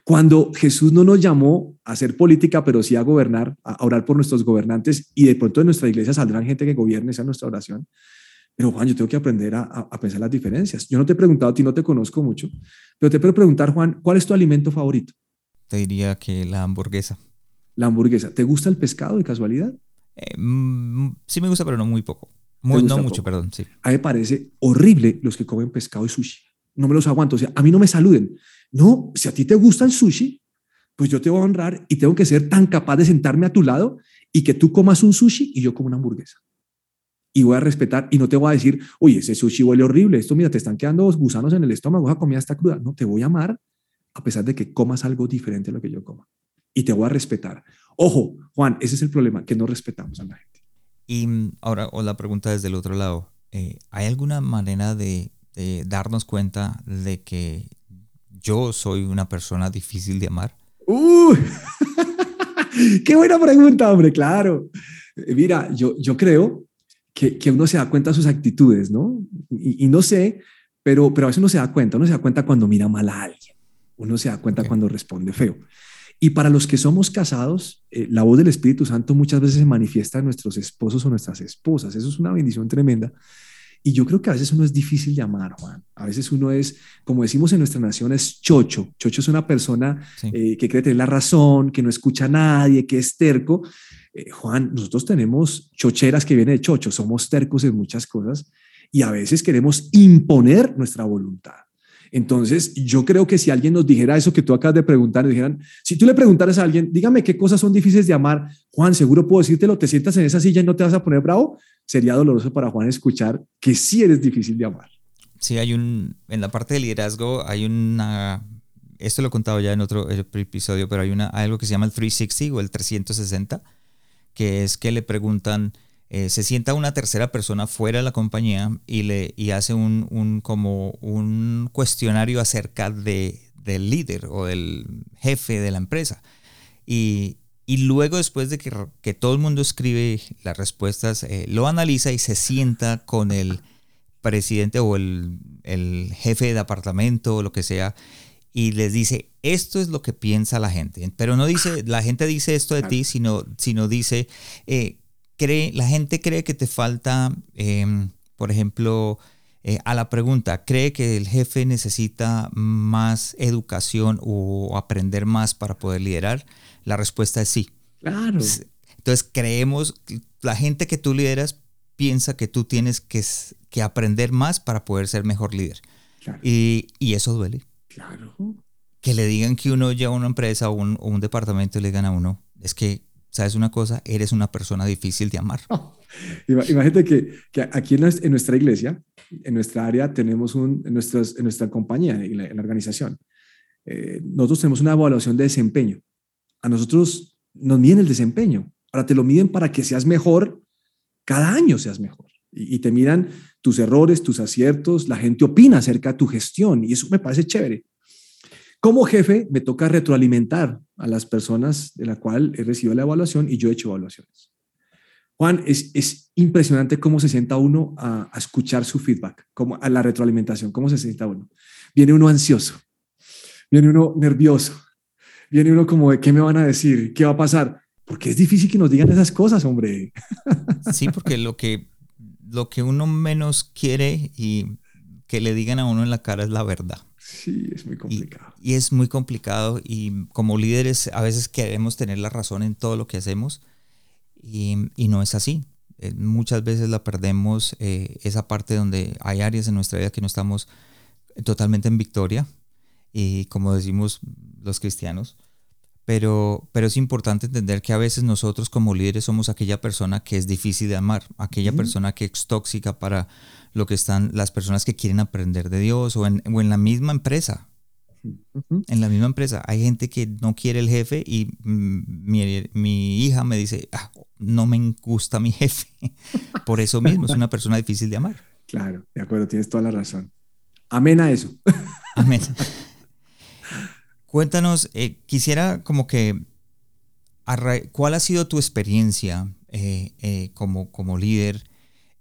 Cuando Jesús no nos llamó a hacer política, pero sí a gobernar, a orar por nuestros gobernantes, y de pronto en nuestra iglesia saldrán gente que gobierne, esa nuestra oración. Pero Juan, yo tengo que aprender a, a, pensar las diferencias. Yo no te he preguntado a ti, no te conozco mucho, pero te puedo preguntar, Juan, ¿cuál es tu alimento favorito? Te diría que la hamburguesa la hamburguesa. ¿Te gusta el pescado de casualidad? Eh, mm, sí me gusta, pero no muy poco. Muy, no mucho, perdón. Sí. A mí me parece horrible los que comen pescado y sushi. No me los aguanto. O sea, a mí no me saluden. No, si a ti te gusta el sushi, pues yo te voy a honrar y tengo que ser tan capaz de sentarme a tu lado y que tú comas un sushi y yo como una hamburguesa. Y voy a respetar y no te voy a decir, oye, ese sushi huele horrible. Esto, mira, te están quedando gusanos en el estómago. Esa comida está cruda. No, te voy a amar a pesar de que comas algo diferente a lo que yo coma y te voy a respetar. Ojo, Juan, ese es el problema, que no respetamos a la gente. Y mm, ahora, o la pregunta desde el otro lado, eh, ¿hay alguna manera de, darnos cuenta de que yo soy una persona difícil de amar? ¡Uh! ¡Qué buena pregunta, hombre! Claro. Eh, mira, yo, yo creo que, que uno se da cuenta de sus actitudes, ¿no? Y, no sé, pero, pero a veces uno se da cuenta, uno se da cuenta cuando mira mal a alguien, uno se da cuenta cuando responde feo. Y para los que somos casados, eh, la voz del Espíritu Santo muchas veces se manifiesta en nuestros esposos o nuestras esposas. Eso es una bendición tremenda. Y yo creo que a veces uno es difícil de amar, Juan. A veces uno es, como decimos en nuestra nación, es chocho. Chocho es una persona eh, que cree tener la razón, que no escucha a nadie, que es terco. Eh, Juan, nosotros tenemos chocheras que vienen de chocho, somos tercos en muchas cosas y a veces queremos imponer nuestra voluntad. Entonces, yo creo que si alguien nos dijera eso que tú acabas de preguntar, dijeran, si tú le preguntaras a alguien, dígame qué cosas son difíciles de amar, Juan, seguro puedo decírtelo, te sientas en esa silla y no te vas a poner bravo, sería doloroso para Juan escuchar que sí eres difícil de amar. Sí, hay un, en la parte de liderazgo hay una, esto lo he contado ya en otro episodio, pero hay una, algo que se llama el 360 o el 360, que es que le preguntan, eh, se sienta una tercera persona fuera de la compañía y, le, y hace un, un, como un cuestionario acerca de, del líder o del jefe de la empresa. Y, y luego después de que, que, todo el mundo escribe las respuestas, eh, lo analiza y se sienta con el presidente o el, el jefe de apartamento o lo que sea y les dice, esto es lo que piensa la gente. Pero no dice, la gente dice esto de ti, sino, sino dice, eh, la gente cree que te falta, em, por ejemplo, eh, a la pregunta, ¿cree que el jefe necesita más educación o aprender más para poder liderar? La respuesta es sí. Claro. Entonces creemos, la gente que tú lideras piensa que tú tienes que, que aprender más para poder ser mejor líder. Y, y, eso duele. Claro. Que le digan que uno lleva una empresa o un, o un departamento y le digan a uno, es que ¿sabes una cosa? Eres una persona difícil de amar. Imagínate que, que aquí en nuestra, iglesia, en nuestra área, tenemos un, en, nuestras, en nuestra compañía, en la, organización, eh, nosotros tenemos una evaluación de desempeño. A nosotros nos miden el desempeño. Ahora te lo miden para que seas mejor, cada año seas mejor. Y, te miran tus errores, tus aciertos, la gente opina acerca de tu gestión y eso me parece chévere. Como jefe, me toca retroalimentar a las personas de la cual he recibido la evaluación y yo he hecho evaluaciones. Juan, es, es impresionante cómo se sienta uno a, escuchar su feedback, como a la retroalimentación, cómo se sienta uno. Viene uno ansioso, viene uno nervioso, viene uno como de qué me van a decir, qué va a pasar, porque es difícil que nos digan esas cosas, hombre. Sí, porque lo que, lo que uno menos quiere y que le digan a uno en la cara es la verdad. Sí, es muy complicado. Y, es muy complicado y como líderes a veces queremos tener la razón en todo lo que hacemos y, no es así. Eh, muchas veces la perdemos eh, esa parte donde hay áreas en nuestra vida que no estamos totalmente en victoria y como decimos los cristianos. Pero, pero es importante entender que a veces nosotros como líderes somos aquella persona que es difícil de amar, aquella persona que es tóxica para lo que están las personas que quieren aprender de Dios o en, o en la misma empresa. En la misma empresa hay gente que no quiere el jefe y mi, mi hija me dice, ah, no me gusta mi jefe. Por eso mismo es una persona difícil de amar. Claro, de acuerdo, tienes toda la razón. Amén a eso. Amén. Cuéntanos, eh, quisiera como que, ¿cuál ha sido tu experiencia eh, eh, como, como líder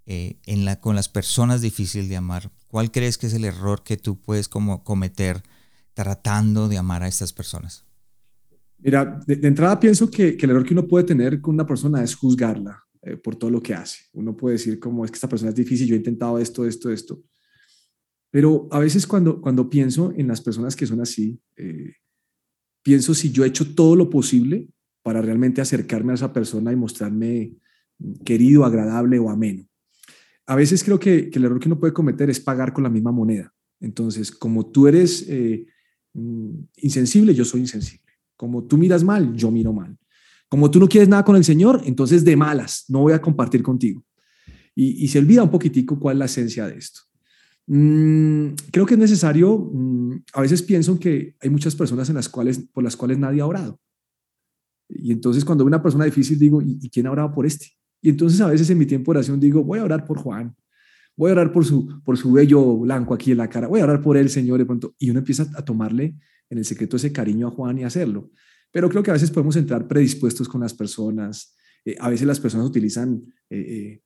en la, con las personas difíciles de amar? ¿Cuál crees que es el error que tú puedes como cometer tratando de amar a estas personas? Mira, de, entrada pienso que, el error que uno puede tener con una persona es juzgarla por todo lo que hace. Uno puede decir como es que esta persona es difícil, yo he intentado esto, esto, esto. Pero a veces cuando, cuando pienso en las personas que son así, eh, pienso si yo he hecho todo lo posible para realmente acercarme a esa persona y mostrarme querido, agradable o ameno a veces creo que, el error que uno puede cometer es pagar con la misma moneda. Entonces, como tú eres eh, mm, insensible, yo soy insensible. Como tú miras mal, yo miro mal. Como tú no quieres nada con el Señor, entonces de malas, no voy a compartir contigo. Y, se olvida un poquitico cuál es la esencia de esto. Mm, creo que es necesario, mm, a veces pienso que hay muchas personas en las cuales, por las cuales nadie ha orado. Y entonces cuando veo una persona difícil digo, ¿y, ¿y quién ha orado por este? Y entonces a veces en mi tiempo de oración digo, voy a orar por Juan, voy a orar por su, por su vello blanco aquí en la cara, voy a orar por él, Señor, de pronto. Y uno empieza a tomarle en el secreto ese cariño a Juan y hacerlo. Pero creo que a veces podemos entrar predispuestos con las personas. Eh, a veces las personas utilizan eh, eh,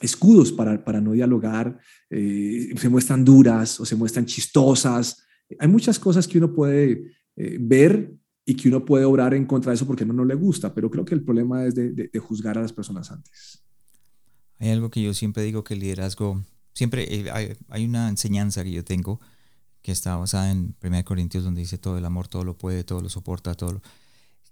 escudos para, para no dialogar, se muestran duras o se muestran chistosas. Hay muchas cosas que uno puede ver y que uno puede obrar en contra de eso porque no, no le gusta, pero creo que el problema es de, juzgar a las personas antes. Hay algo que yo siempre digo que el liderazgo, siempre eh, hay, una enseñanza que yo tengo que está basada en 1 Corintios donde dice todo el amor, todo lo puede, todo lo soporta, todo lo...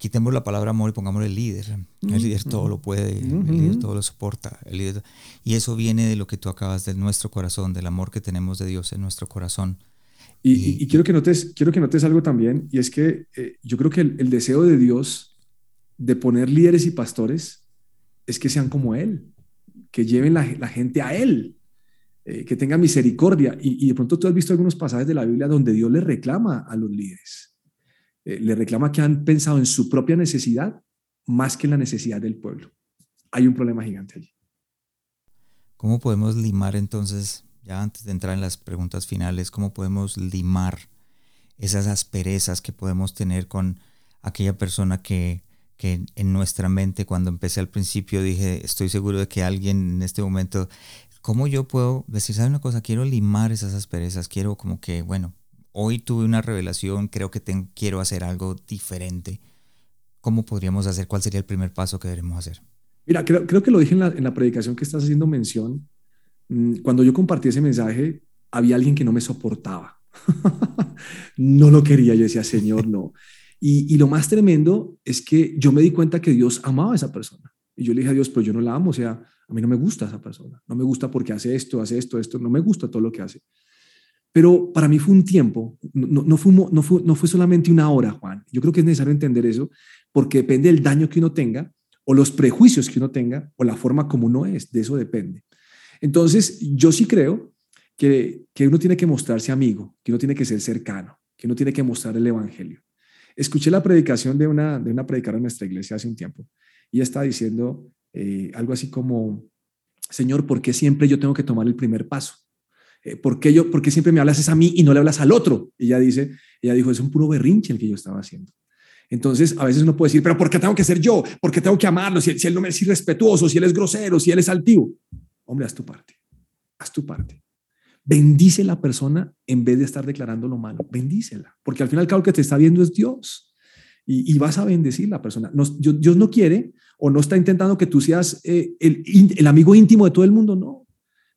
Quitemos la palabra amor y pongamos el líder. El líder todo lo puede, el líder todo lo soporta. El líder, y eso viene de lo que tú acabas, de nuestro corazón, del amor que tenemos de Dios en nuestro corazón. Y, quiero, que notes, quiero que notes algo también, y es que eh, yo creo que el, deseo de Dios de poner líderes y pastores es que sean como Él, que lleven la, gente a Él, eh, que tengan misericordia. Y, de pronto tú has visto algunos pasajes de la Biblia donde Dios le reclama a los líderes, eh, le reclama que han pensado en su propia necesidad más que en la necesidad del pueblo. Hay un problema gigante allí. ¿Cómo podemos limar entonces ya antes de entrar en las preguntas finales, cómo podemos limar esas asperezas que podemos tener con aquella persona que, que en nuestra mente, cuando empecé al principio, dije, estoy seguro de que alguien en este momento, ¿cómo yo puedo decir, ¿sabe una cosa? Quiero limar esas asperezas, quiero como que, bueno, hoy tuve una revelación, creo que tengo, quiero hacer algo diferente. ¿Cómo podríamos hacer? ¿Cuál sería el primer paso que debemos hacer? Mira, creo, que lo dije en la, predicación que estás haciendo mención. Mm, cuando yo compartí ese mensaje, había alguien que no me soportaba. no lo quería, yo decía, Señor, no. Y, lo más tremendo es que yo me di cuenta que Dios amaba a esa persona. Y yo le dije a Dios, pero yo no la amo, o sea, a mí no me gusta esa persona. No me gusta porque hace esto, hace esto, esto, no me gusta todo lo que hace. Pero para mí fue un tiempo, no, fue, solamente una hora, Juan. Yo creo que es necesario entender eso, porque depende del daño que uno tenga, o los prejuicios que uno tenga o la forma como uno es, de eso depende. Entonces, yo sí creo que, que uno tiene que mostrarse amigo, que uno tiene que ser cercano, que uno tiene que mostrar el Evangelio. Escuché la predicación de una, de una predicadora en nuestra iglesia hace un tiempo y está diciendo eh, algo así como, Señor, ¿por qué siempre yo tengo que tomar el primer paso? Eh, ¿por, qué yo, ¿Por qué siempre me hablas a mí y no le hablas al otro? Y ella dice, ella dijo, es un puro berrinche el que yo estaba haciendo. Entonces, a veces uno puede decir, pero ¿por qué tengo que ser yo? ¿Por qué tengo que amarlo? Si, si él no me es irrespetuoso, si él es grosero, si él es altivo. Hombre, haz tu parte. Haz tu parte. Bendice la persona en vez de estar declarando lo malo. Bendícela. Porque al final, el que te está viendo es Dios. Y, vas a bendecir la persona. Dios no quiere o no está intentando que tú seas eh, el amigo íntimo de todo el mundo. No.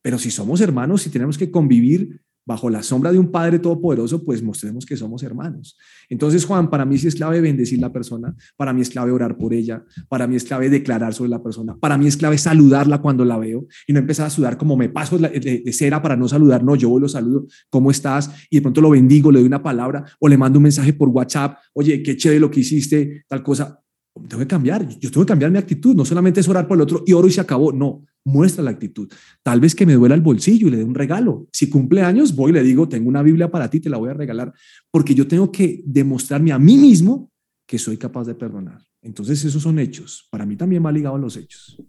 Pero si somos hermanos, si tenemos que convivir bajo la sombra de un Padre Todopoderoso, pues mostremos que somos hermanos. Entonces, Juan, para mí sí es clave bendecir la persona, para mí es clave orar por ella, para mí es clave declarar sobre la persona, para mí es clave saludarla cuando la veo y no empezar a sudar como me paso de, cera para no saludar, no, yo lo saludo, ¿cómo estás? Y de pronto lo bendigo, le doy una palabra o le mando un mensaje por WhatsApp, oye, qué chévere lo que hiciste, tal cosa. Tengo que cambiar, yo tengo que cambiar mi actitud, no solamente es orar por el otro y oro y se acabó, no, muestra la actitud. Tal vez que me duela el bolsillo y le dé un regalo. Si cumple años, voy y le digo, tengo una Biblia para ti, te la voy a regalar, porque yo tengo que demostrarme a mí mismo que soy capaz de perdonar. Entonces, esos son hechos. Para mí también va ligado a los hechos.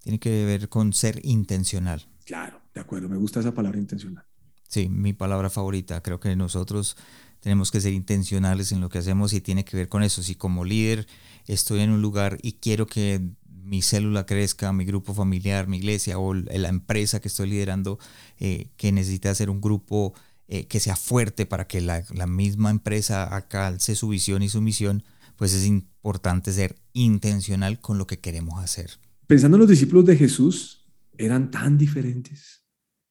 Tiene que ver con ser intencional. Claro, de acuerdo, me gusta esa palabra intencional. Sí, mi palabra favorita. Creo que nosotros tenemos que ser intencionales en lo que hacemos y tiene que ver con eso. Si como líder estoy en un lugar y quiero que mi célula crezca, mi grupo familiar, mi iglesia o la empresa que estoy liderando, eh, que necesita ser un grupo eh, que sea fuerte para que la, misma empresa alcance su visión y su misión, pues es importante ser intencional con lo que queremos hacer. Pensando en los discípulos de Jesús, eran tan diferentes.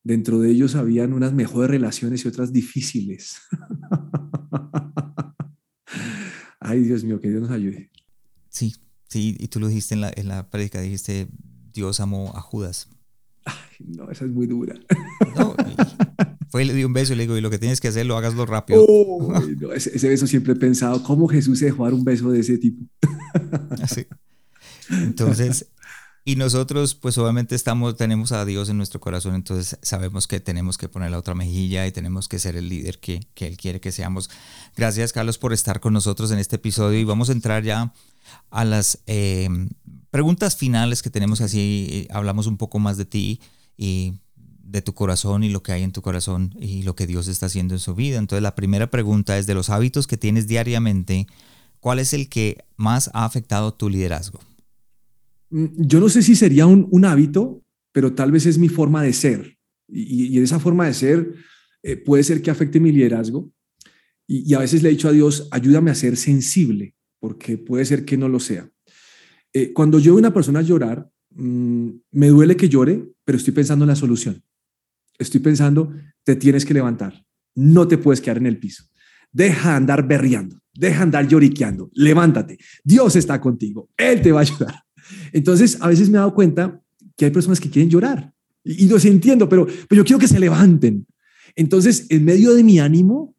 Dentro de ellos habían unas mejores relaciones y otras difíciles. Ay, Dios mío, que Dios nos ayude. Sí, Sí, y tú lo dijiste en la, en la prédica, dijiste, Dios amó a Judas. Ay, no, esa es muy dura. No, fue y le dio un beso y le digo, y lo que tienes que hacer, lo hagaslo rápido. ese, beso siempre he pensado, ¿cómo Jesús se dejó dar un beso de ese tipo? Así. Entonces, y nosotros, pues obviamente estamos, tenemos a Dios en nuestro corazón, entonces sabemos que tenemos que poner la otra mejilla y tenemos que ser el líder que, que Él quiere que seamos. Gracias, Carlos, por estar con nosotros en este episodio y vamos a entrar ya a las eh, preguntas finales que tenemos así, eh, hablamos un poco más de ti y de tu corazón y lo que hay en tu corazón y lo que Dios está haciendo en su vida. Entonces la primera pregunta es de los hábitos que tienes diariamente, ¿cuál es el que más ha afectado tu liderazgo? Mm, yo no sé si sería un, hábito, pero tal vez es mi forma de ser. Y, esa forma de ser eh, puede ser que afecte mi liderazgo. Y, a veces le he dicho a Dios, ayúdame a ser sensible porque puede ser que no lo sea. Eh, cuando yo veo una persona llorar, mm, me duele que llore, pero estoy pensando en la solución. Estoy pensando, te tienes que levantar, no te puedes quedar en el piso. Deja andar berreando, deja andar lloriqueando, levántate. Dios está contigo, Él te va a ayudar. Entonces, a veces me he dado cuenta que hay personas que quieren llorar y, y los entiendo, pero, pero yo quiero que se levanten. Entonces, en medio de mi ánimo,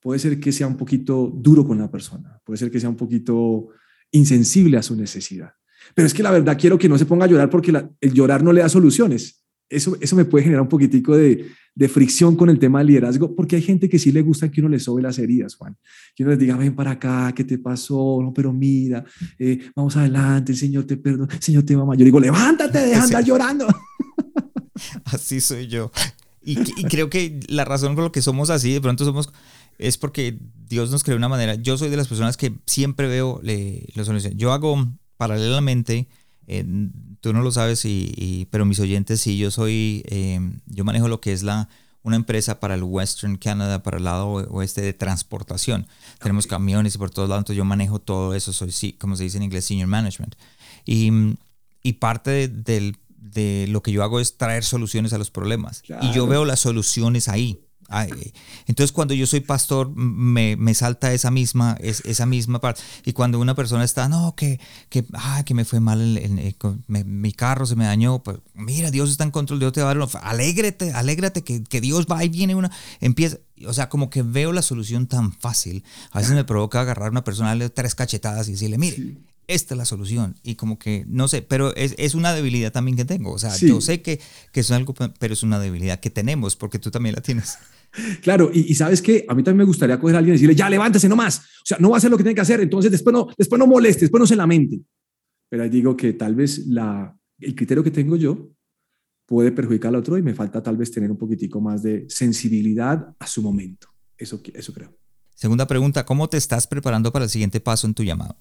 puede ser que sea un poquito duro con la persona, puede ser que sea un poquito insensible a su necesidad. Pero es que la verdad quiero que no se ponga a llorar porque el llorar no le da soluciones. Eso, eso me puede generar un poquitico de, de, fricción con el tema del liderazgo, porque hay gente que sí le gusta que uno le sobe las heridas, Juan. Que uno les diga, ven para acá, ¿qué te pasó? No, pero mira, eh, vamos adelante, el Señor te perdona, el Señor te ama. Yo digo, levántate, deja de andar llorando. Así soy yo. Y, y, creo que la razón por lo que somos así, de pronto somos es porque Dios nos creó de una manera. Yo soy de las personas que siempre veo le, la solución. Yo hago paralelamente, tú no lo sabes, y, pero mis oyentes sí, yo soy, eh, yo manejo lo que es la una empresa para el Western Canada, para el lado oeste de transportación. Tenemos camiones y por todos lados, entonces yo manejo todo eso, soy, sí, como se dice en inglés, senior management. Y, y parte de, de, lo que yo hago es traer soluciones a los problemas. Y yo veo las soluciones ahí entonces cuando yo soy pastor me, me salta esa misma, es, esa misma parte. Y cuando una persona está, no, que, que, que me fue mal, el, mi carro se me dañó, pues mira, Dios está en control, Dios te va a dar alégrate, alégrate que, que Dios va y viene una, empieza, o sea, como que veo la solución tan fácil. A veces me provoca agarrar a una persona, darle tres cachetadas y decirle, mire, esta es la solución. Y como que, no sé, pero es, es una debilidad también que tengo. O sea, yo sé que, que es algo, pero es una debilidad que tenemos porque tú también la tienes. Claro, y, sabes que a mí también me gustaría coger a alguien y decirle, ya levántese nomás. O sea, no va a hacer lo que tiene que hacer, entonces después no, después no moleste, después no se lamente. Pero ahí digo que tal vez la, el criterio que tengo yo puede perjudicar al otro y me falta tal vez tener un poquitico más de sensibilidad a su momento. Eso, eso creo. Segunda pregunta, ¿cómo te estás preparando para el siguiente paso en tu llamado?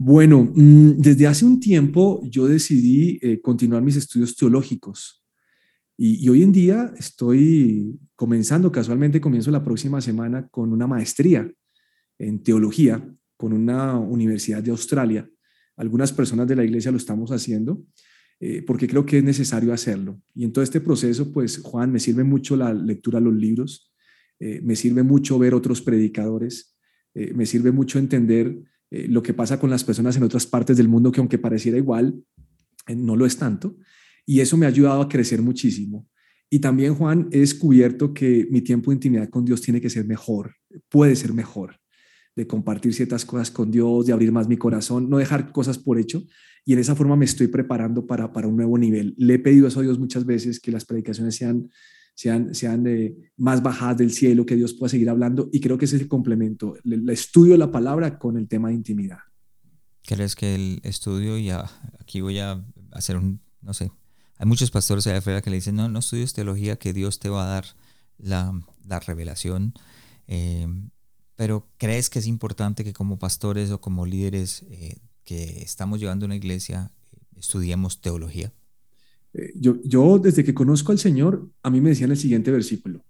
Bueno, mm, desde hace un tiempo yo decidí eh, continuar mis estudios teológicos y, hoy en día estoy comenzando, casualmente comienzo la próxima semana con una maestría en teología con una universidad de Australia. Algunas personas de la iglesia lo estamos haciendo eh, porque creo que es necesario hacerlo. Y en todo este proceso, pues Juan, me sirve mucho la lectura de los libros, eh, me sirve mucho ver otros predicadores, me sirve mucho entender lo que pasa con las personas en otras partes del mundo que aunque pareciera igual, no lo es tanto. Y eso me ha ayudado a crecer muchísimo. Y también, Juan, he descubierto que mi tiempo de intimidad con Dios tiene que ser mejor, puede ser mejor, de compartir ciertas cosas con Dios, de abrir más mi corazón, no dejar cosas por hecho, y en esa forma me estoy preparando para, para un nuevo nivel. Le he pedido eso a Dios muchas veces, que las predicaciones sean, sean, sean más bajadas del cielo, que Dios pueda seguir hablando y creo que ese es el complemento, el, estudio de la palabra con el tema de intimidad. ¿Crees que el estudio, ya aquí voy a hacer un, no sé, hay muchos pastores allá afuera que le dicen, no, no estudies teología, que Dios te va a dar la, la revelación. Eh, pero ¿crees que es importante que como pastores o como líderes eh, que estamos llevando una iglesia, estudiemos teología? Eh, yo, yo, desde que conozco al Señor, a mí me decían el siguiente versículo.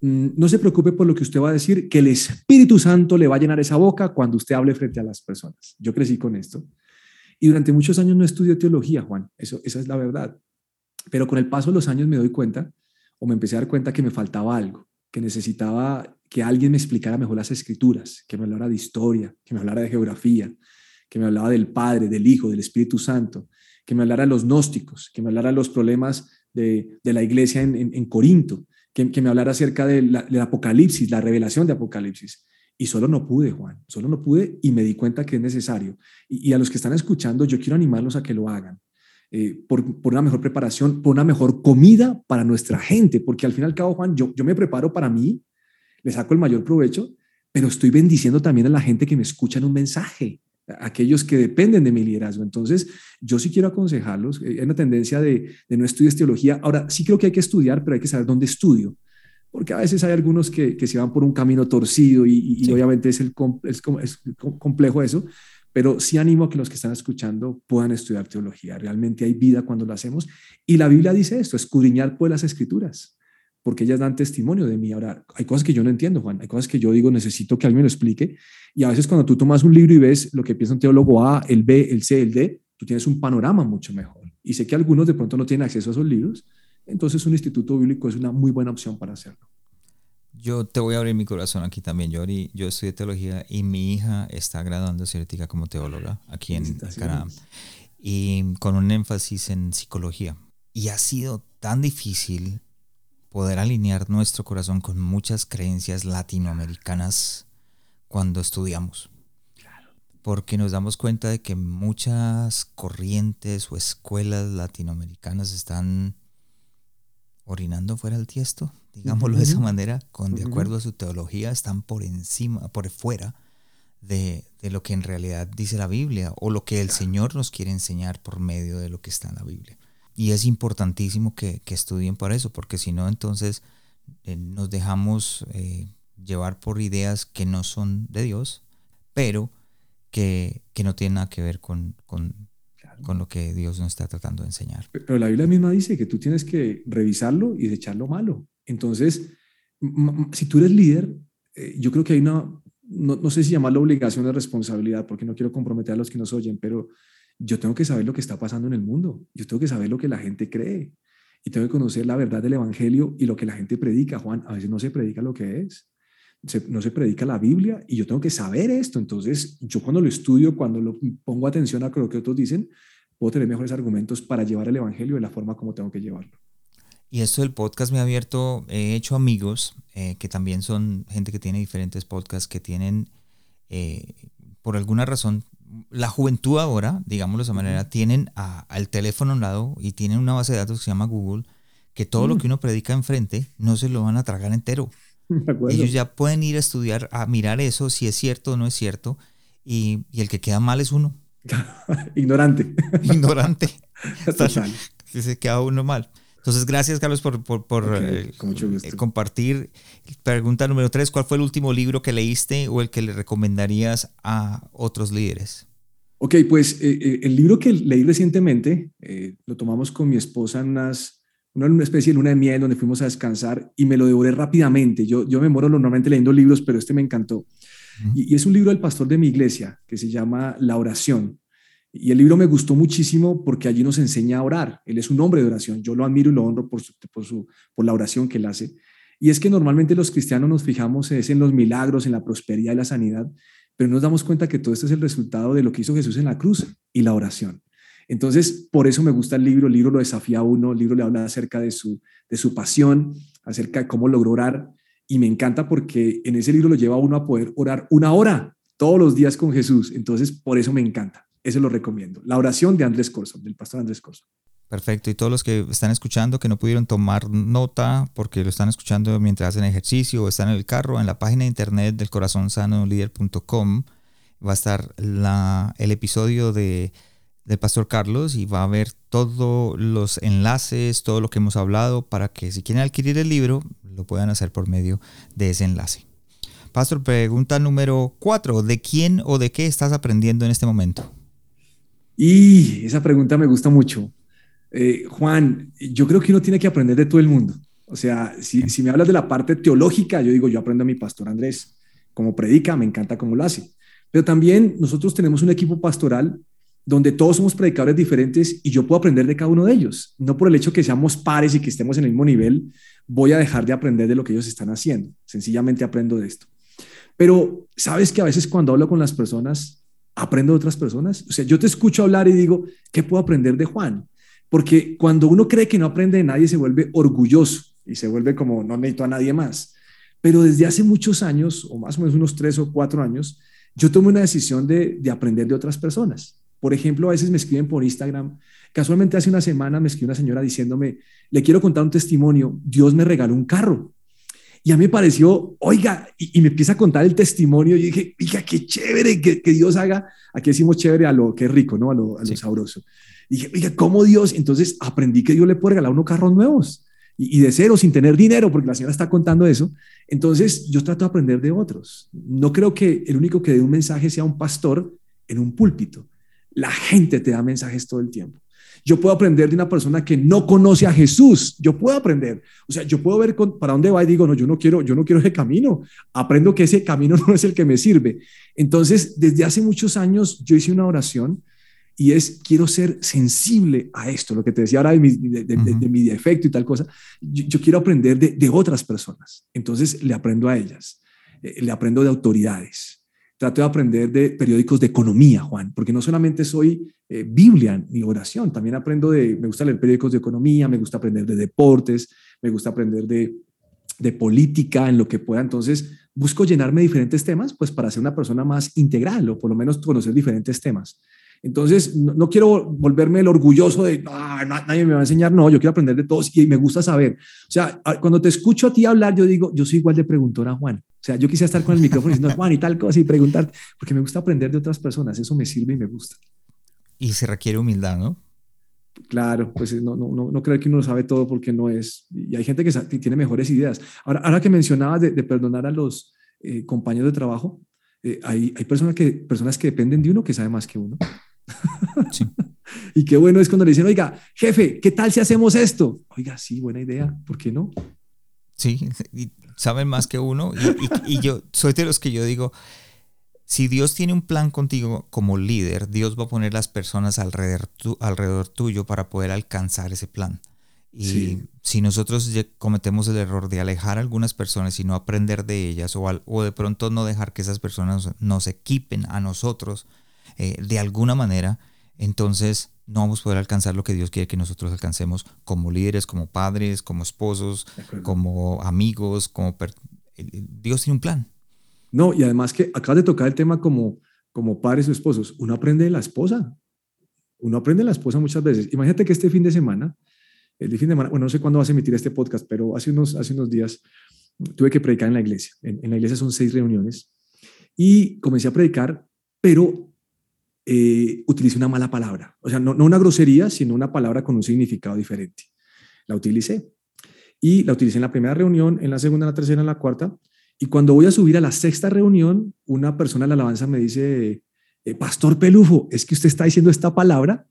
Mm, no se preocupe por lo que usted va a decir, que el Espíritu Santo le va a llenar esa boca cuando usted hable frente a las personas. Yo crecí con esto. Y durante muchos años no estudié teología, Juan. Eso, esa es la verdad. Pero con el paso de los años me doy cuenta, o me empecé a dar cuenta que me faltaba algo, que necesitaba que alguien me explicara mejor las escrituras, que me hablara de historia, que me hablara de geografía, que me hablaba del Padre, del Hijo, del Espíritu Santo, que me hablara de los gnósticos, que me hablara de los problemas de, la iglesia en, Corinto, que, me hablara acerca del Apocalipsis, la revelación de Apocalipsis. Y solo no pude, Juan, solo no pude y me di cuenta que es necesario. Y, a los que están escuchando, yo quiero animarlos a que lo hagan. Eh, por, una mejor preparación, por una mejor comida para nuestra gente, porque al fin y al cabo, Juan, yo, yo me preparo para mí, le saco el mayor provecho, pero estoy bendiciendo también a la gente que me escucha en un mensaje aquellos que dependen de mi liderazgo. Entonces, yo sí quiero aconsejarlos. Eh, hay una tendencia de, no estudiar teología. Ahora, sí creo que hay que estudiar, pero hay que saber dónde estudio. Porque a veces hay algunos que, se van por un camino torcido y, obviamente es, el, es, es complejo eso. Pero sí animo a que los que están escuchando puedan estudiar teología. Realmente hay vida cuando lo hacemos. Y la Biblia dice esto, escudriñar pues las escrituras porque ellas dan testimonio de mí. Ahora, hay cosas que yo no entiendo, Juan, hay cosas que yo digo, necesito que alguien me lo explique. Y a veces cuando tú tomas un libro y ves lo que piensa un teólogo A, el B, el C, el D, tú tienes un panorama mucho mejor. Y sé que algunos de pronto no tienen acceso a esos libros, entonces un instituto bíblico es una muy buena opción para hacerlo. Yo te voy a abrir mi corazón aquí también, Yo Yo estudié teología y mi hija está graduándose ética como teóloga aquí en Canadá y con un énfasis en psicología. Y ha sido tan difícil poder alinear nuestro corazón con muchas creencias latinoamericanas cuando estudiamos. Porque nos damos cuenta de que muchas corrientes o escuelas latinoamericanas están orinando fuera del tiesto, digámoslo de esa manera, con de acuerdo a su teología, están por encima, por fuera de, de, lo que en realidad dice la Biblia o lo que el Señor nos quiere enseñar por medio de lo que está en la Biblia. Y es importantísimo que, estudien para eso, porque si no, entonces eh, nos dejamos eh, llevar por ideas que no son de Dios, pero que, no tienen nada que ver con, con, lo que Dios nos está tratando de enseñar. Pero la Biblia misma dice que tú tienes que revisarlo y echar lo malo. Entonces, si tú eres líder, eh, yo creo que hay una, no, no sé si llamarlo obligación o responsabilidad, porque no quiero comprometer a los que nos oyen, pero yo tengo que saber lo que está pasando en el mundo, yo tengo que saber lo que la gente cree y tengo que conocer la verdad del Evangelio y lo que la gente predica, Juan. A veces no se predica lo que es, no se predica la Biblia y yo tengo que saber esto. Entonces, yo cuando lo estudio, cuando lo pongo atención a lo que otros dicen, puedo tener mejores argumentos para llevar el Evangelio de la forma como tengo que llevarlo. Y esto del podcast me ha abierto, he hecho amigos eh, que también son gente que tiene diferentes podcasts, que tienen eh, por alguna razón, la juventud ahora, digámoslo de esa manera, tienen al teléfono a un lado y tienen una base de datos que se llama Google, que todo lo mm. que uno predica enfrente no se lo van a tragar entero. Ellos ya pueden ir a estudiar, a mirar eso, si es cierto o no es cierto, y, el que queda mal es uno. Ignorante. Ignorante. Total. Se queda uno mal. Entonces, gracias, Carlos, por, eh, eh, compartir. Pregunta número tres, ¿cuál fue el último libro que leíste o el que le recomendarías a otros líderes? Ok, pues eh, el libro que leí recientemente lo tomamos con mi esposa en unas, una, especie de luna de miel donde fuimos a descansar y me lo devoré rápidamente. Yo, yo me moro normalmente leyendo libros, pero este me encantó. y, y es un libro del pastor de mi iglesia que se llama La oración. Y el libro me gustó muchísimo porque allí nos enseña a orar. Él es un hombre de oración. Yo lo admiro y lo honro por, su, por, la oración que él hace. Y es que normalmente los cristianos nos fijamos es en los milagros, en la prosperidad y la sanidad, pero nos damos cuenta que todo esto es el resultado de lo que hizo Jesús en la cruz y la oración. Entonces, por eso me gusta el libro. El libro lo desafía a uno. El libro le habla acerca de su, de su pasión, acerca de cómo logró orar. Y me encanta porque en ese libro lo lleva a uno a poder orar una hora todos los días con Jesús. Entonces, por eso me encanta. Eso lo recomiendo. La oración de Andrés Corso, del pastor Andrés Corso. Perfecto. Y todos los que están escuchando, que no pudieron tomar nota porque lo están escuchando mientras hacen ejercicio o están en el carro, en la página de internet del corazonsano-líder.com va a estar el episodio de, del Pastor Carlos y va a haber todos los enlaces, todo lo que hemos hablado para que si quieren adquirir el libro, lo puedan hacer por medio de ese enlace. Pastor, pregunta número cuatro. ¿De quién o de qué estás aprendiendo en este momento? Y esa pregunta me gusta mucho. Eh, Juan, yo creo que uno tiene que aprender de todo el mundo. O sea, si, si me hablas de la parte teológica, yo digo, yo aprendo a mi pastor Andrés, como predica, me encanta cómo lo hace. Pero también nosotros tenemos un equipo pastoral donde todos somos predicadores diferentes y yo puedo aprender de cada uno de ellos. No por el hecho que seamos pares y que estemos en el mismo nivel, voy a dejar de aprender de lo que ellos están haciendo. Sencillamente aprendo de esto. Pero sabes que a veces cuando hablo con las personas, aprendo de otras personas. O sea, yo te escucho hablar y digo, ¿qué puedo aprender de Juan? Porque cuando uno cree que no aprende de nadie, se vuelve orgulloso y se vuelve como, no necesito a nadie más. Pero desde hace muchos años, o más o menos unos tres o cuatro años, yo tomé una decisión de, de aprender de otras personas. Por ejemplo, a veces me escriben por Instagram. Casualmente hace una semana me escribió una señora diciéndome, le quiero contar un testimonio, Dios me regaló un carro. Y a mí me pareció, oiga, y, me empieza a contar el testimonio. Y dije, oiga, qué chévere que, que, Dios haga. Aquí decimos chévere a lo que es rico, ¿no? A lo, a lo sabroso. Y dije, oiga, ¿cómo Dios? Entonces aprendí que Dios le puede regalar unos carros nuevos y, de cero, sin tener dinero, porque la señora está contando eso. Entonces yo trato de aprender de otros. No creo que el único que dé un mensaje sea un pastor en un púlpito. La gente te da mensajes todo el tiempo. Yo puedo aprender de una persona que no conoce a Jesús. Yo puedo aprender. O sea, yo puedo ver para dónde va y digo, no, yo no quiero, yo no quiero ese camino. Aprendo que ese camino no es el que me sirve. Entonces, desde hace muchos años yo hice una oración y es, quiero ser sensible a esto, lo que te decía ahora de mi, de, mi defecto y tal cosa. Yo, quiero aprender de, otras personas. Entonces, le aprendo a ellas. Eh, le aprendo de autoridades trato de aprender de periódicos de economía, Juan, porque no solamente soy eh, Biblia ni oración, también aprendo de, me gusta leer periódicos de economía, me gusta aprender de deportes, me gusta aprender de, de política, en lo que pueda. Entonces, busco llenarme de diferentes temas, pues para ser una persona más integral o por lo menos conocer diferentes temas. Entonces, no, quiero volverme el orgulloso de, ah, nadie me va a enseñar, no, yo quiero aprender de todos y me gusta saber. O sea, cuando te escucho a ti hablar, yo digo, yo soy igual de preguntor a Juan. O sea, yo quisiera estar con el micrófono diciendo, Juan, y tal cosa, y preguntar, porque me gusta aprender de otras personas, eso me sirve y me gusta. Y se requiere humildad, ¿no? Claro, pues no, no, no, no creo que uno lo sabe todo porque no es. Y hay gente que tiene mejores ideas. Ahora, ahora que mencionabas de, perdonar a los eh, compañeros de trabajo, eh, hay, hay personas, que, personas que dependen de uno que sabe más que uno. y qué bueno es cuando le dicen, oiga, jefe, ¿qué tal si hacemos esto? Oiga, sí, buena idea, ¿por qué no? Sí, saben más que uno. Y, yo soy de los que yo digo, si Dios tiene un plan contigo como líder, Dios va a poner las personas alrededor, alrededor tuyo para poder alcanzar ese plan. Y si nosotros cometemos el error de alejar a algunas personas y no aprender de ellas, o, o de pronto no dejar que esas personas nos equipen a nosotros eh, de alguna manera, entonces no vamos a poder alcanzar lo que Dios quiere que nosotros alcancemos como líderes, como padres, como esposos, como amigos, como... Dios tiene un plan. No, y además que acabas de tocar el tema como, como padres o esposos, uno aprende de la esposa. Uno aprende de la esposa muchas veces. Imagínate que este fin de semana, el fin de semana, bueno, no sé cuándo vas a emitir este podcast, pero hace unos, hace unos días tuve que predicar en la iglesia. En, en la iglesia son seis reuniones y comencé a predicar, pero eh, utilicé una mala palabra. O sea, no, no una grosería, sino una palabra con un significado diferente. La utilicé. Y la utilicé en la primera reunión, en la segunda, en la tercera, en la cuarta. Y cuando voy a subir a la sexta reunión, una persona de la alabanza me dice, eh, Pastor Pelufo, es que usted está diciendo esta palabra,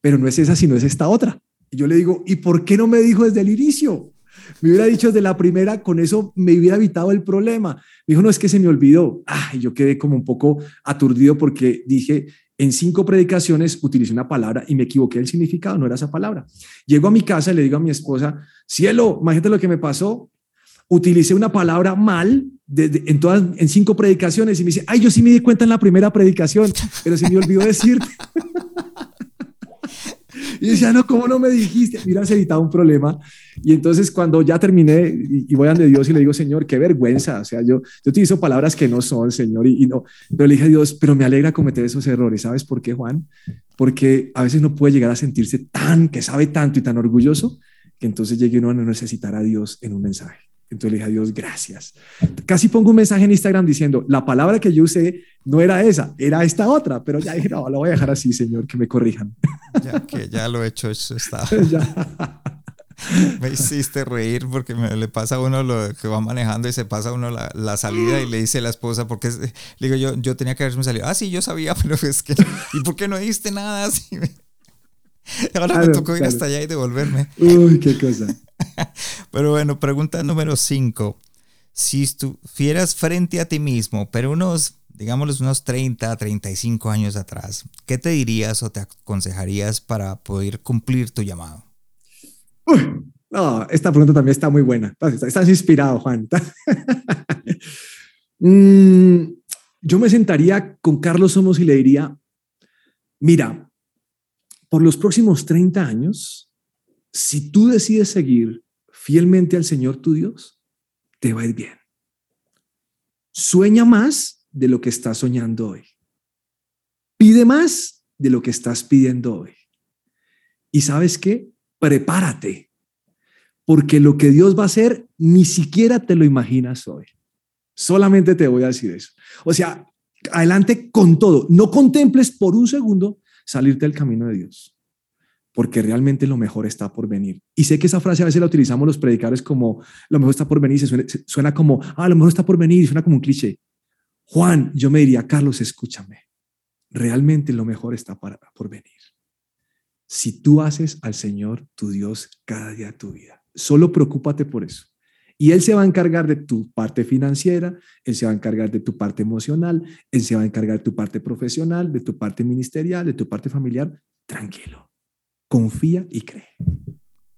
pero no es esa, sino es esta otra. Y yo le digo, ¿y por qué no me dijo desde el inicio? Me hubiera dicho desde la primera, con eso me hubiera evitado el problema. Me dijo, no, es que se me olvidó. Ah, yo quedé como un poco aturdido porque dije, en cinco predicaciones utilicé una palabra y me equivoqué el significado, no era esa palabra. Llego a mi casa y le digo a mi esposa, cielo, imagínate lo que me pasó. Utilicé una palabra mal en, todas, en cinco predicaciones y me dice, ay, yo sí me di cuenta en la primera predicación, pero se me olvidó decirte. Y decía, no, ¿cómo no me dijiste? Mira, se evitaba un problema. Y entonces cuando ya terminé y, voy ante Dios y le digo, Señor, qué vergüenza. O sea, yo, yo utilizo palabras que no son, Señor, y, no. Pero le dije a Dios, pero me alegra cometer esos errores. ¿Sabes por qué, Juan? Porque a veces no puede llegar a sentirse tan, que sabe tanto y tan orgulloso, que entonces llegue uno a no necesitar a Dios en un mensaje. Entonces le dije a Dios, gracias. Casi pongo un mensaje en Instagram diciendo, la palabra que yo usé no era esa, era esta otra, pero ya dije, no, lo voy a dejar así, Señor, que me corrijan. Ya que ya lo he hecho, eso está. me hiciste reír porque me, le pasa a uno lo que va manejando y se pasa uno la, la salida y le dice a la esposa, porque le digo yo, yo tenía que haberme salido, ah, sí, yo sabía, pero es que, ¿y por qué no diste nada? Así Ahora me tocó ir hasta allá y devolverme. Uy, qué cosa. Pero bueno, pregunta número 5. Si estuvieras frente a ti mismo, pero unos, digamos, unos 30, 35 años atrás, ¿qué te dirías o te aconsejarías para poder cumplir tu llamado? No, esta pregunta también está muy buena. Estás inspirado, Juan. Mm, yo me sentaría con Carlos Somos y le diría, mira, por los próximos 30 años, si tú decides seguir fielmente al Señor tu Dios, te va a ir bien. Sueña más de lo que estás soñando hoy. Pide más de lo que estás pidiendo hoy. Y sabes qué? Prepárate, porque lo que Dios va a hacer ni siquiera te lo imaginas hoy. Solamente te voy a decir eso. O sea, adelante con todo. No contemples por un segundo salirte del camino de Dios porque realmente lo mejor está por venir. Y sé que esa frase a veces la utilizamos los predicadores como lo mejor está por venir, suena, como, ah, lo mejor está por venir, suena como un cliché. Juan, yo me diría, Carlos, escúchame, realmente lo mejor está por venir. Si tú haces al Señor tu Dios cada día de tu vida, solo preocúpate por eso. Y Él se va a encargar de tu parte financiera, Él se va a encargar de tu parte emocional, Él se va a encargar de tu parte profesional, de tu parte ministerial, de tu parte familiar. Tranquilo confía y cree.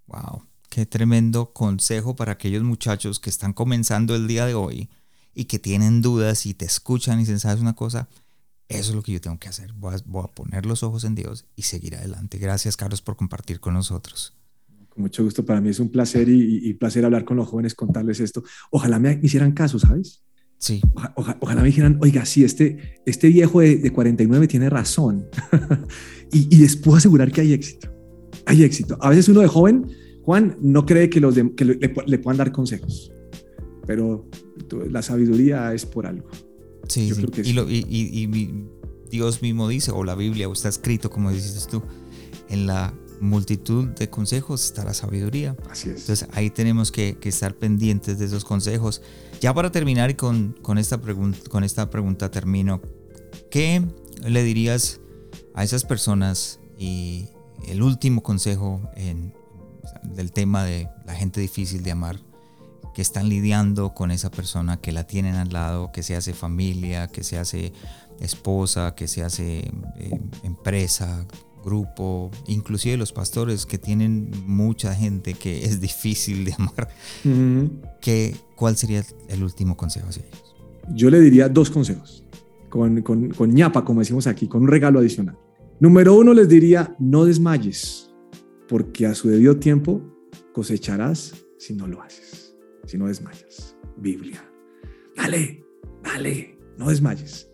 Wow, qué tremendo consejo para aquellos muchachos que están comenzando el día de hoy y que tienen dudas y te escuchan y dicen, ¿sabes una cosa? Eso es lo que yo tengo que hacer. Voy a, poner los ojos en Dios y seguir adelante. Gracias, Carlos, por compartir con nosotros. Con mucho gusto. Para mí es un placer y, placer hablar con los jóvenes, contarles esto. Ojalá me, hicieran caso, ¿sabes? Sí. ojalá me dijeran, oiga, sí, este, este viejo de, 49 tiene razón. y, y les puedo asegurar que hay éxito hay éxito. A veces uno de joven, Juan, no cree que, los que le, puedan dar consejos, pero la sabiduría es por algo. Sí, y, Dios mismo dice, o la Biblia, o está escrito, como dices tú, en la multitud de consejos está la sabiduría. Así es. Entonces ahí tenemos que, estar pendientes de esos consejos. Ya para terminar y con, con, esta con esta pregunta termino, ¿qué le dirías a esas personas y, el último consejo en, del tema de la gente difícil de amar, que están lidiando con esa persona que la tienen al lado, que se hace familia, que se hace esposa, que se hace eh, empresa, grupo, inclusive los pastores que tienen mucha gente que es difícil de amar. ¿Cuál sería el último consejo hacia ellos? Yo le diría dos consejos, con, con, con ñapa, como decimos aquí, con un regalo adicional. Número uno les diría, no desmayes, porque a su debido tiempo cosecharás si no lo haces, si no desmayas. Biblia. Dale, dale, no desmayes.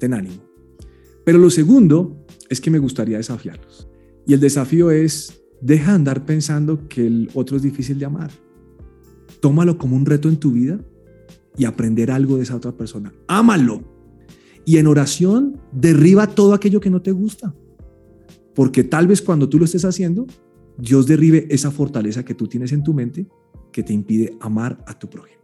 Ten ánimo. Pero lo segundo es que me gustaría desafiarlos. Y el desafío es, deja de andar pensando que el otro es difícil de amar. Tómalo como un reto en tu vida y aprender algo de esa otra persona. Ámalo. Y en oración, derriba todo aquello que no te gusta. Porque tal vez cuando tú lo estés haciendo, Dios derribe esa fortaleza que tú tienes en tu mente que te impide amar a tu prójimo.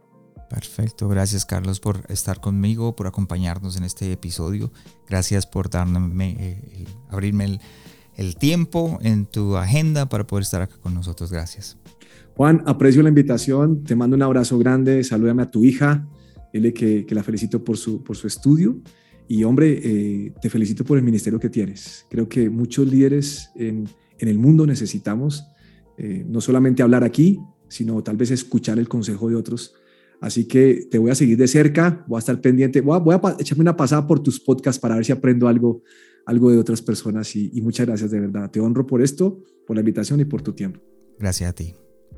Perfecto, gracias Carlos por estar conmigo, por acompañarnos en este episodio. Gracias por darme, eh, abrirme el, tiempo en tu agenda para poder estar acá con nosotros. Gracias. Juan, aprecio la invitación, te mando un abrazo grande, salúdame a tu hija, dile que, que la felicito por su, por su estudio y hombre, eh, te felicito por el ministerio que tienes. Creo que muchos líderes en, en el mundo necesitamos eh, no solamente hablar aquí, sino tal vez escuchar el consejo de otros Así que te voy a seguir de cerca, voy a estar pendiente, voy a, echarme una pasada por tus podcasts para ver si aprendo algo, algo de otras personas y, y muchas gracias de verdad. Te honro por esto, por la invitación y por tu tiempo. Gracias a ti.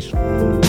dormir.